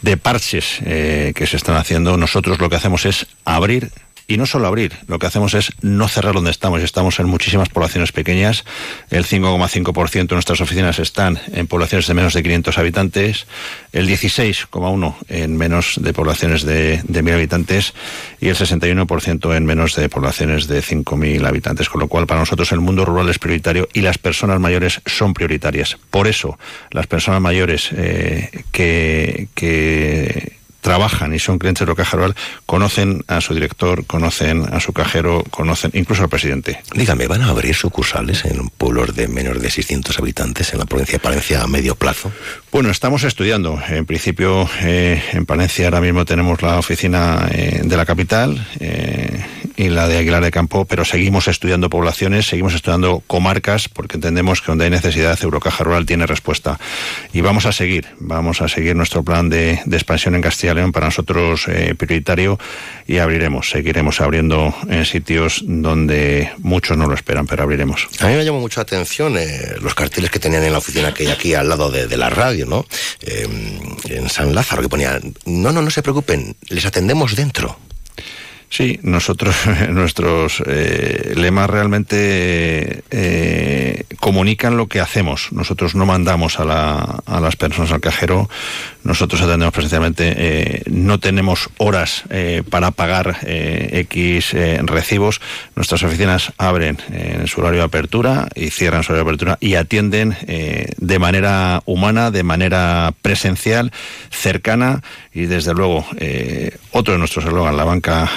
de, parches eh, que se están haciendo. Nosotros lo que hacemos es abrir y no solo abrir, lo que hacemos es no cerrar donde estamos. Estamos en muchísimas poblaciones pequeñas. El 5,5% de nuestras oficinas están en poblaciones de menos de 500 habitantes. El 16,1% en menos de poblaciones de, de 1.000 habitantes. Y el 61% en menos de poblaciones de 5.000 habitantes. Con lo cual, para nosotros el mundo rural es prioritario y las personas mayores son prioritarias. Por eso, las personas mayores eh, que, que trabajan y son clientes de Roca Rural conocen a su director, conocen a su cajero, conocen incluso al presidente. Dígame, ¿van a abrir sucursales en pueblos de menos de 600 habitantes en la provincia de Palencia a medio plazo? Bueno, estamos estudiando. En principio, eh, en Palencia ahora mismo tenemos la oficina eh, de la capital. Eh, y la de Aguilar de Campo, pero seguimos estudiando poblaciones, seguimos estudiando comarcas, porque entendemos que donde hay necesidad, Eurocaja Rural tiene respuesta. Y vamos a seguir, vamos a seguir nuestro plan de, expansión en Castilla y León, para nosotros eh, prioritario, y abriremos, seguiremos abriendo en sitios donde muchos no lo esperan, pero abriremos. A mí me llamó mucho la atención eh, los carteles que tenían en la oficina que hay aquí al lado de, la radio, ¿no? Eh, en San Lázaro, que ponían, no, no, no se preocupen, les atendemos dentro. Sí, nosotros, nuestros eh, lemas realmente eh, comunican lo que hacemos. Nosotros no mandamos a, la, a las personas al cajero, nosotros atendemos presencialmente, eh, no tenemos horas eh, para pagar eh, X recibos. Nuestras oficinas abren en su horario de apertura y cierran su horario de apertura y atienden de manera humana, de manera presencial, cercana y desde luego otro de nuestros eslogans, la banca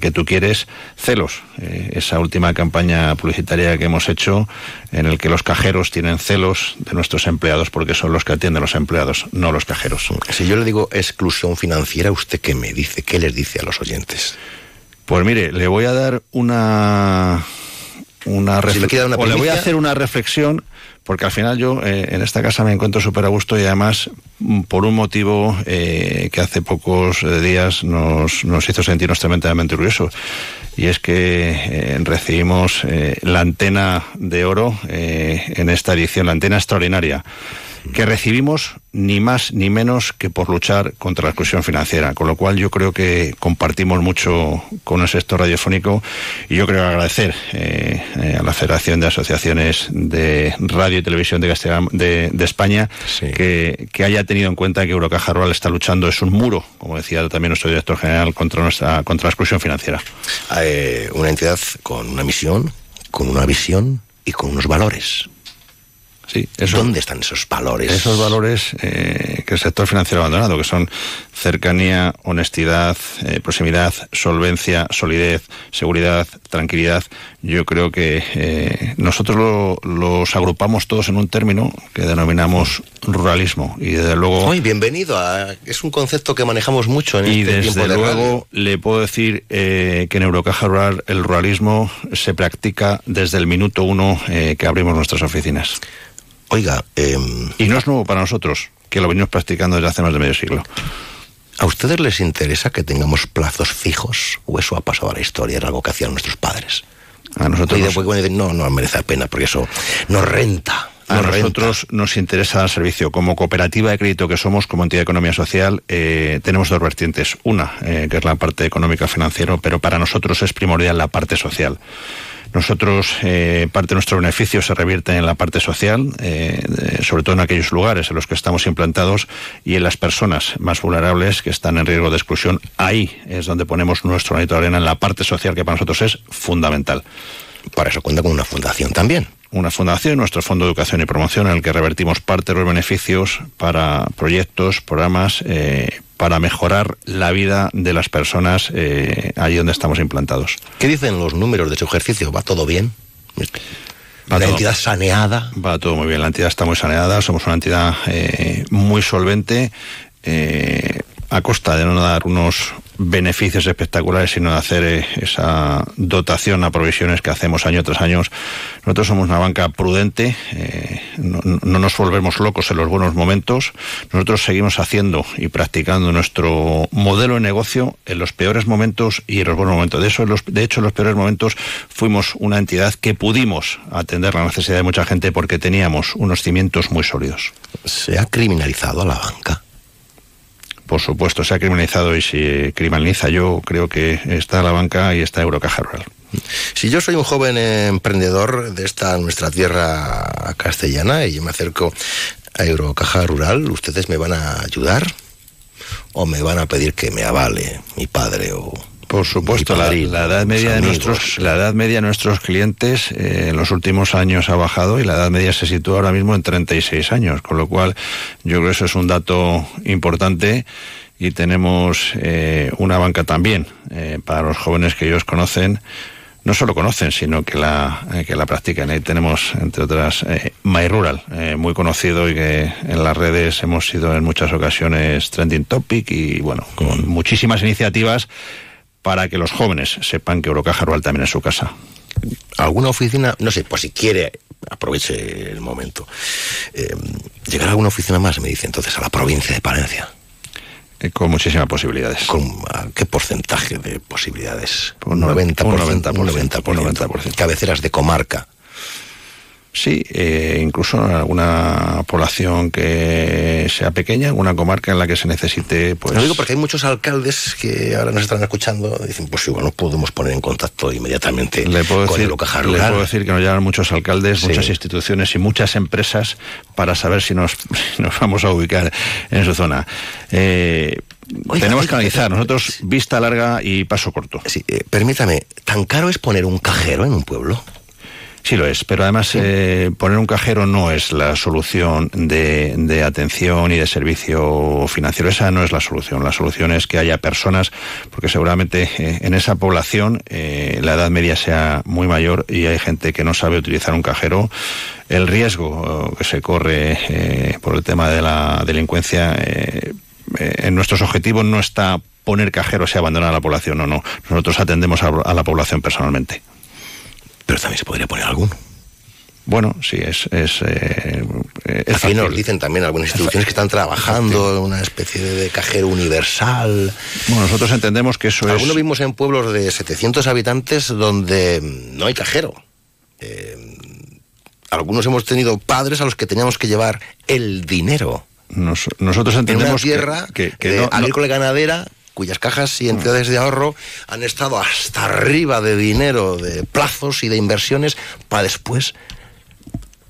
que tú quieres, celos. esa última campaña publicitaria que hemos hecho en el que los cajeros tienen celos de nuestros empleados porque son los que atienden los empleados, no los cajeros. Si yo le digo exclusión financiera, ¿usted qué me dice? ¿Qué les dice a los oyentes? Pues mire, le voy a dar una una reflexión. o le voy a hacer una reflexión, porque al final yo eh, en esta casa me encuentro súper a gusto y además mm, por un motivo eh, que hace pocos eh, días nos, nos hizo sentirnos tremendamente orgullosos. Y es que recibimos la antena de oro en esta edición, la antena extraordinaria que recibimos ni más ni menos que por luchar contra la exclusión financiera, con lo cual yo creo que compartimos mucho con el sector radiofónico y yo creo agradecer eh, eh, a la Federación de Asociaciones de Radio y Televisión de, de, España que, haya tenido en cuenta que Eurocaja Rural está luchando, es un muro, como decía también nuestro director general, contra, nuestra, contra la exclusión financiera. Eh, una entidad con una misión, con una visión y con unos valores. Sí, ¿Dónde están esos valores? Esos valores eh, que el sector financiero ha abandonado, que son cercanía, honestidad, eh, proximidad, solvencia, solidez, seguridad, tranquilidad. Yo creo que eh, nosotros los agrupamos todos en un término que denominamos ruralismo. Y desde luego. Muy bienvenido. es un concepto que manejamos mucho en y este desde luego le puedo decir que en Eurocaja Rural el ruralismo se practica desde el minuto uno que abrimos nuestras oficinas. Oiga, em, y no es nuevo para nosotros, que lo venimos practicando desde hace más de medio siglo. ¿A ustedes les interesa que tengamos plazos fijos? ¿O eso ha pasado a la historia? Era algo que hacían nuestros padres. A nosotros. Y después, no, no merece la pena, porque eso nos renta. a nosotros nos interesa el servicio. Como cooperativa de crédito que somos, como entidad de economía social, eh, tenemos dos vertientes. Una, eh, que es la parte económica financiera, pero para nosotros es primordial la parte social. Nosotros, eh, parte de nuestro beneficio se revierte en la parte social, eh, sobre todo en aquellos lugares en los que estamos implantados y en las personas más vulnerables que están en riesgo de exclusión. Ahí es donde ponemos nuestro granito de arena en la parte social que para nosotros es fundamental. Para eso cuenta con una fundación también. Una fundación, nuestro Fondo de Educación y Promoción, en el que revertimos parte de los beneficios para proyectos, programas, eh, para mejorar la vida de las personas eh, allí donde estamos implantados. ¿Qué dicen los números de su ejercicio? ¿Va todo bien? Va la todo- entidad saneada. Va todo muy bien, la entidad está muy saneada, somos una entidad eh, muy solvente, a costa de no dar unos beneficios espectaculares, sino de hacer eh, esa dotación a provisiones que hacemos año tras año. Nosotros somos una banca prudente, eh, no, no nos volvemos locos en los buenos momentos, nosotros seguimos haciendo y practicando nuestro modelo de negocio en los peores momentos y en los buenos momentos. De, eso, los- de hecho, en los peores momentos fuimos una entidad que pudimos atender la necesidad de mucha gente porque teníamos unos cimientos muy sólidos. ¿Se ha criminalizado a la banca? Por supuesto, se ha criminalizado y se criminaliza. Yo creo que está la banca y está Eurocaja Rural. Si yo soy un joven emprendedor de esta nuestra tierra castellana y yo me acerco a Eurocaja Rural, ¿ustedes me van a ayudar? ¿O me van a pedir que me avale mi padre o Por supuesto, la, edad media de nuestros, la edad media de nuestros clientes eh, en los últimos años ha bajado y la edad media se sitúa ahora mismo en 36 años, con lo cual yo creo que eso es un dato importante y tenemos eh, una banca también eh, para los jóvenes que ellos conocen. No solo conocen, sino que la, eh, que la practican. Ahí tenemos, entre otras, eh, My Rural, eh, muy conocido y que en las redes hemos sido en muchas ocasiones trending topic y, bueno, con muchísimas iniciativas para que los jóvenes sepan que Eurocaja Rural también es su casa. ¿Alguna oficina? No sé, pues si quiere, aproveche el momento. Eh, ¿Llegará alguna oficina más? Me dice entonces a la provincia de Palencia. Eh, con muchísimas posibilidades. ¿Con a qué porcentaje de posibilidades? Un no- 90%, un 90%, un 90%. Cabeceras de comarca. Sí, eh, incluso en alguna población que sea pequeña, alguna comarca en la que se necesite, pues... Lo digo porque hay muchos alcaldes que ahora nos están escuchando dicen, pues igual nos podemos poner en contacto inmediatamente Le puedo, con decir, Eurocaja le puedo decir que nos llegan muchos alcaldes, Sí. muchas instituciones y muchas empresas para saber si nos, si nos vamos a ubicar en su zona. Eh, Oiga, tenemos que analizar. Nosotros vista larga y paso corto. Sí, eh, permítame, ¿tan caro es poner un cajero en un pueblo? Sí lo es, pero además eh, poner un cajero no es la solución de, de atención y de servicio financiero. Esa no es la solución. La solución es que haya personas, porque seguramente eh, en esa población eh, la edad media sea muy mayor y hay gente que no sabe utilizar un cajero. El riesgo eh, que se corre eh, por el tema de la delincuencia eh, en nuestros objetivos no está poner cajeros y abandonar a la población, no, no. Nosotros atendemos a, a la población personalmente. Pero también se podría poner alguno. Bueno, sí, es... es, eh, eh, es Aquí nos dicen también algunas instituciones que están trabajando en una especie de cajero universal. Bueno, nosotros entendemos que eso Algunos es... vimos en pueblos de 700 habitantes donde no hay cajero. Eh, algunos hemos tenido padres a los que teníamos que llevar el dinero. Nos- nosotros En una entendemos que- tierra que, que de no- no- agrícola y ganadera cuyas cajas y entidades de ahorro han estado hasta arriba de dinero, de plazos y de inversiones para después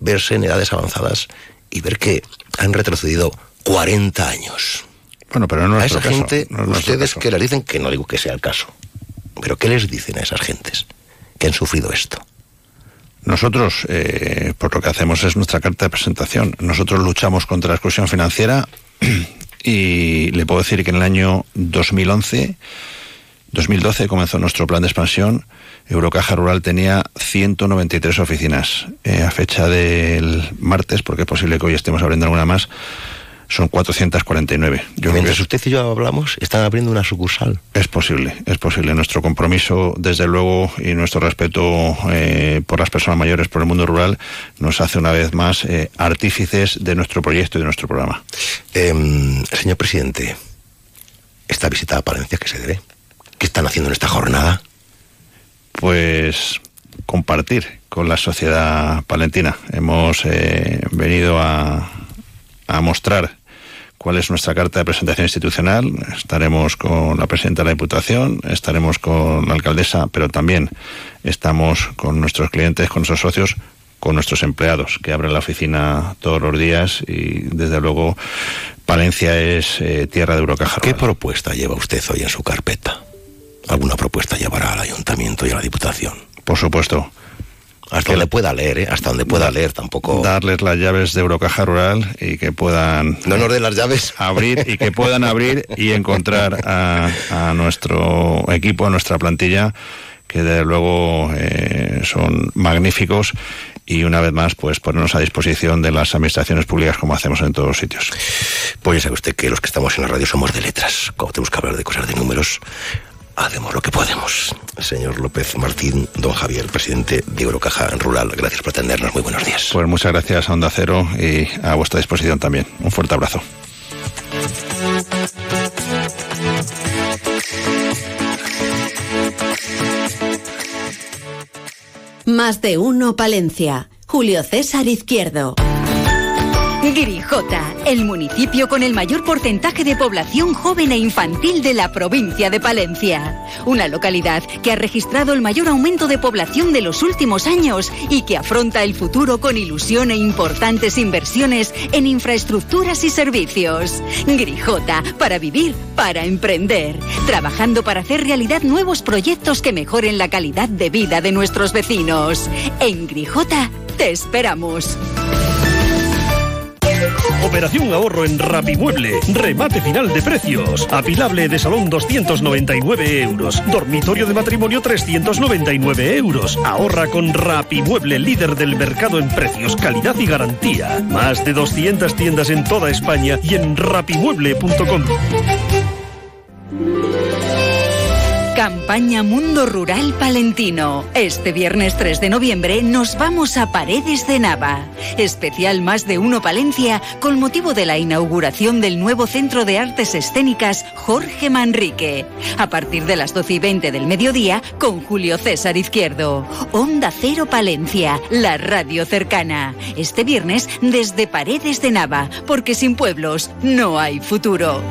verse en edades avanzadas y ver que han retrocedido 40 años. Bueno, pero no a es esa nuestro caso, gente, no es ustedes que les dicen que no digo que sea el caso, pero ¿qué les dicen a esas gentes que han sufrido esto? Nosotros, eh, por lo que hacemos es nuestra carta de presentación. Nosotros luchamos contra la exclusión financiera y le puedo decir que en el año 2011, 2012 comenzó nuestro plan de expansión. Eurocaja Rural tenía 193 oficinas. Eh, a fecha del martes, porque es posible que hoy estemos abriendo alguna más, son 449. Yo Mientras usted y yo hablamos, están abriendo una sucursal. Es posible, es posible. Nuestro compromiso, desde luego, y nuestro respeto eh, por las personas mayores, por el mundo rural, nos hace una vez más eh, artífices de nuestro proyecto y de nuestro programa. Em, señor presidente, esta visita a Palencia, ¿qué se debe? ¿Qué están haciendo en esta jornada? Pues compartir con la sociedad palentina. Hemos eh, venido a, a mostrar cuál es nuestra carta de presentación institucional. Estaremos con la presidenta de la Diputación, estaremos con la alcaldesa, pero también estamos con nuestros clientes, con nuestros socios, con nuestros empleados que abren la oficina todos los días y desde luego Palencia es eh, tierra de Eurocaja. ¿Qué propuesta lleva usted hoy en su carpeta? ¿Alguna propuesta llevará al ayuntamiento y a la diputación? Por supuesto. Hasta donde pueda leer, ¿eh? Hasta donde pueda leer, tampoco. Darles las llaves de Eurocaja Rural y que puedan. No nos den las llaves. Abrir y que puedan abrir y encontrar a, a nuestro equipo, a nuestra plantilla, que desde luego eh, son magníficos y una vez más pues ponernos a disposición de las administraciones públicas como hacemos en todos los sitios. Pues ya sabe usted que los que estamos en la radio somos de letras. Como tenemos que hablar de cosas de números, hacemos lo que podemos. Señor López Martín, don Javier, presidente de Eurocaja Rural, gracias por atendernos. Muy buenos días. Pues muchas gracias a Onda Cero y a vuestra disposición también. Un fuerte abrazo. Más de uno Palencia. Julio César Izquierdo. Grijota, el municipio con el mayor porcentaje de población joven e infantil de la provincia de Palencia. Una localidad que ha registrado el mayor aumento de población de los últimos años y que afronta el futuro con ilusión e importantes inversiones en infraestructuras y servicios. Grijota, para vivir, para emprender. Trabajando para hacer realidad nuevos proyectos que mejoren la calidad de vida de nuestros vecinos. En Grijota, te esperamos. Operación ahorro en Rapimueble. Remate final de precios. Apilable de salón 299 euros. Dormitorio de matrimonio 399 euros. Ahorra con Rapimueble, líder del mercado en precios, calidad y garantía. Más de 200 tiendas en toda España y en rapimueble.com. Campaña Mundo Rural Palentino. Este viernes 3 de noviembre nos vamos a Paredes de Nava. Especial Más de Uno Palencia con motivo de la inauguración del nuevo Centro de Artes Escénicas Jorge Manrique. A partir de las 12 y 20 del mediodía con Julio César Izquierdo. Onda Cero Palencia, la radio cercana. Este viernes desde Paredes de Nava, porque sin pueblos no hay futuro.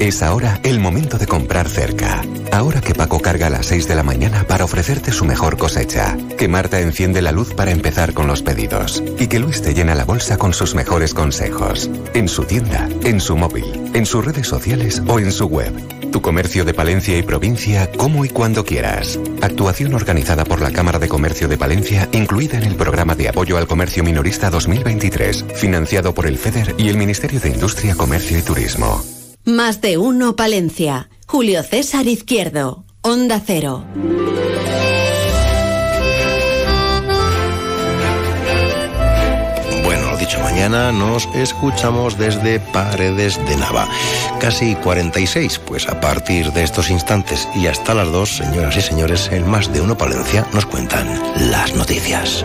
Es ahora el momento de comprar cerca. Ahora que Paco carga a las 6 de la mañana para ofrecerte su mejor cosecha. Que Marta enciende la luz para empezar con los pedidos. Y que Luis te llena la bolsa con sus mejores consejos. En su tienda, en su móvil, en sus redes sociales o en su web. Tu comercio de Palencia y provincia, como y cuando quieras. Actuación organizada por la Cámara de Comercio de Palencia, incluida en el programa de apoyo al comercio minorista 2023, financiado por el FEDER y el Ministerio de Industria, Comercio y Turismo. Más de uno Palencia. Julio César Izquierdo. Onda Cero. Bueno, lo dicho, mañana nos escuchamos desde Paredes de Nava. Casi 46, pues a partir de estos instantes y hasta las dos, señoras y señores, en Más de Uno Palencia nos cuentan las noticias.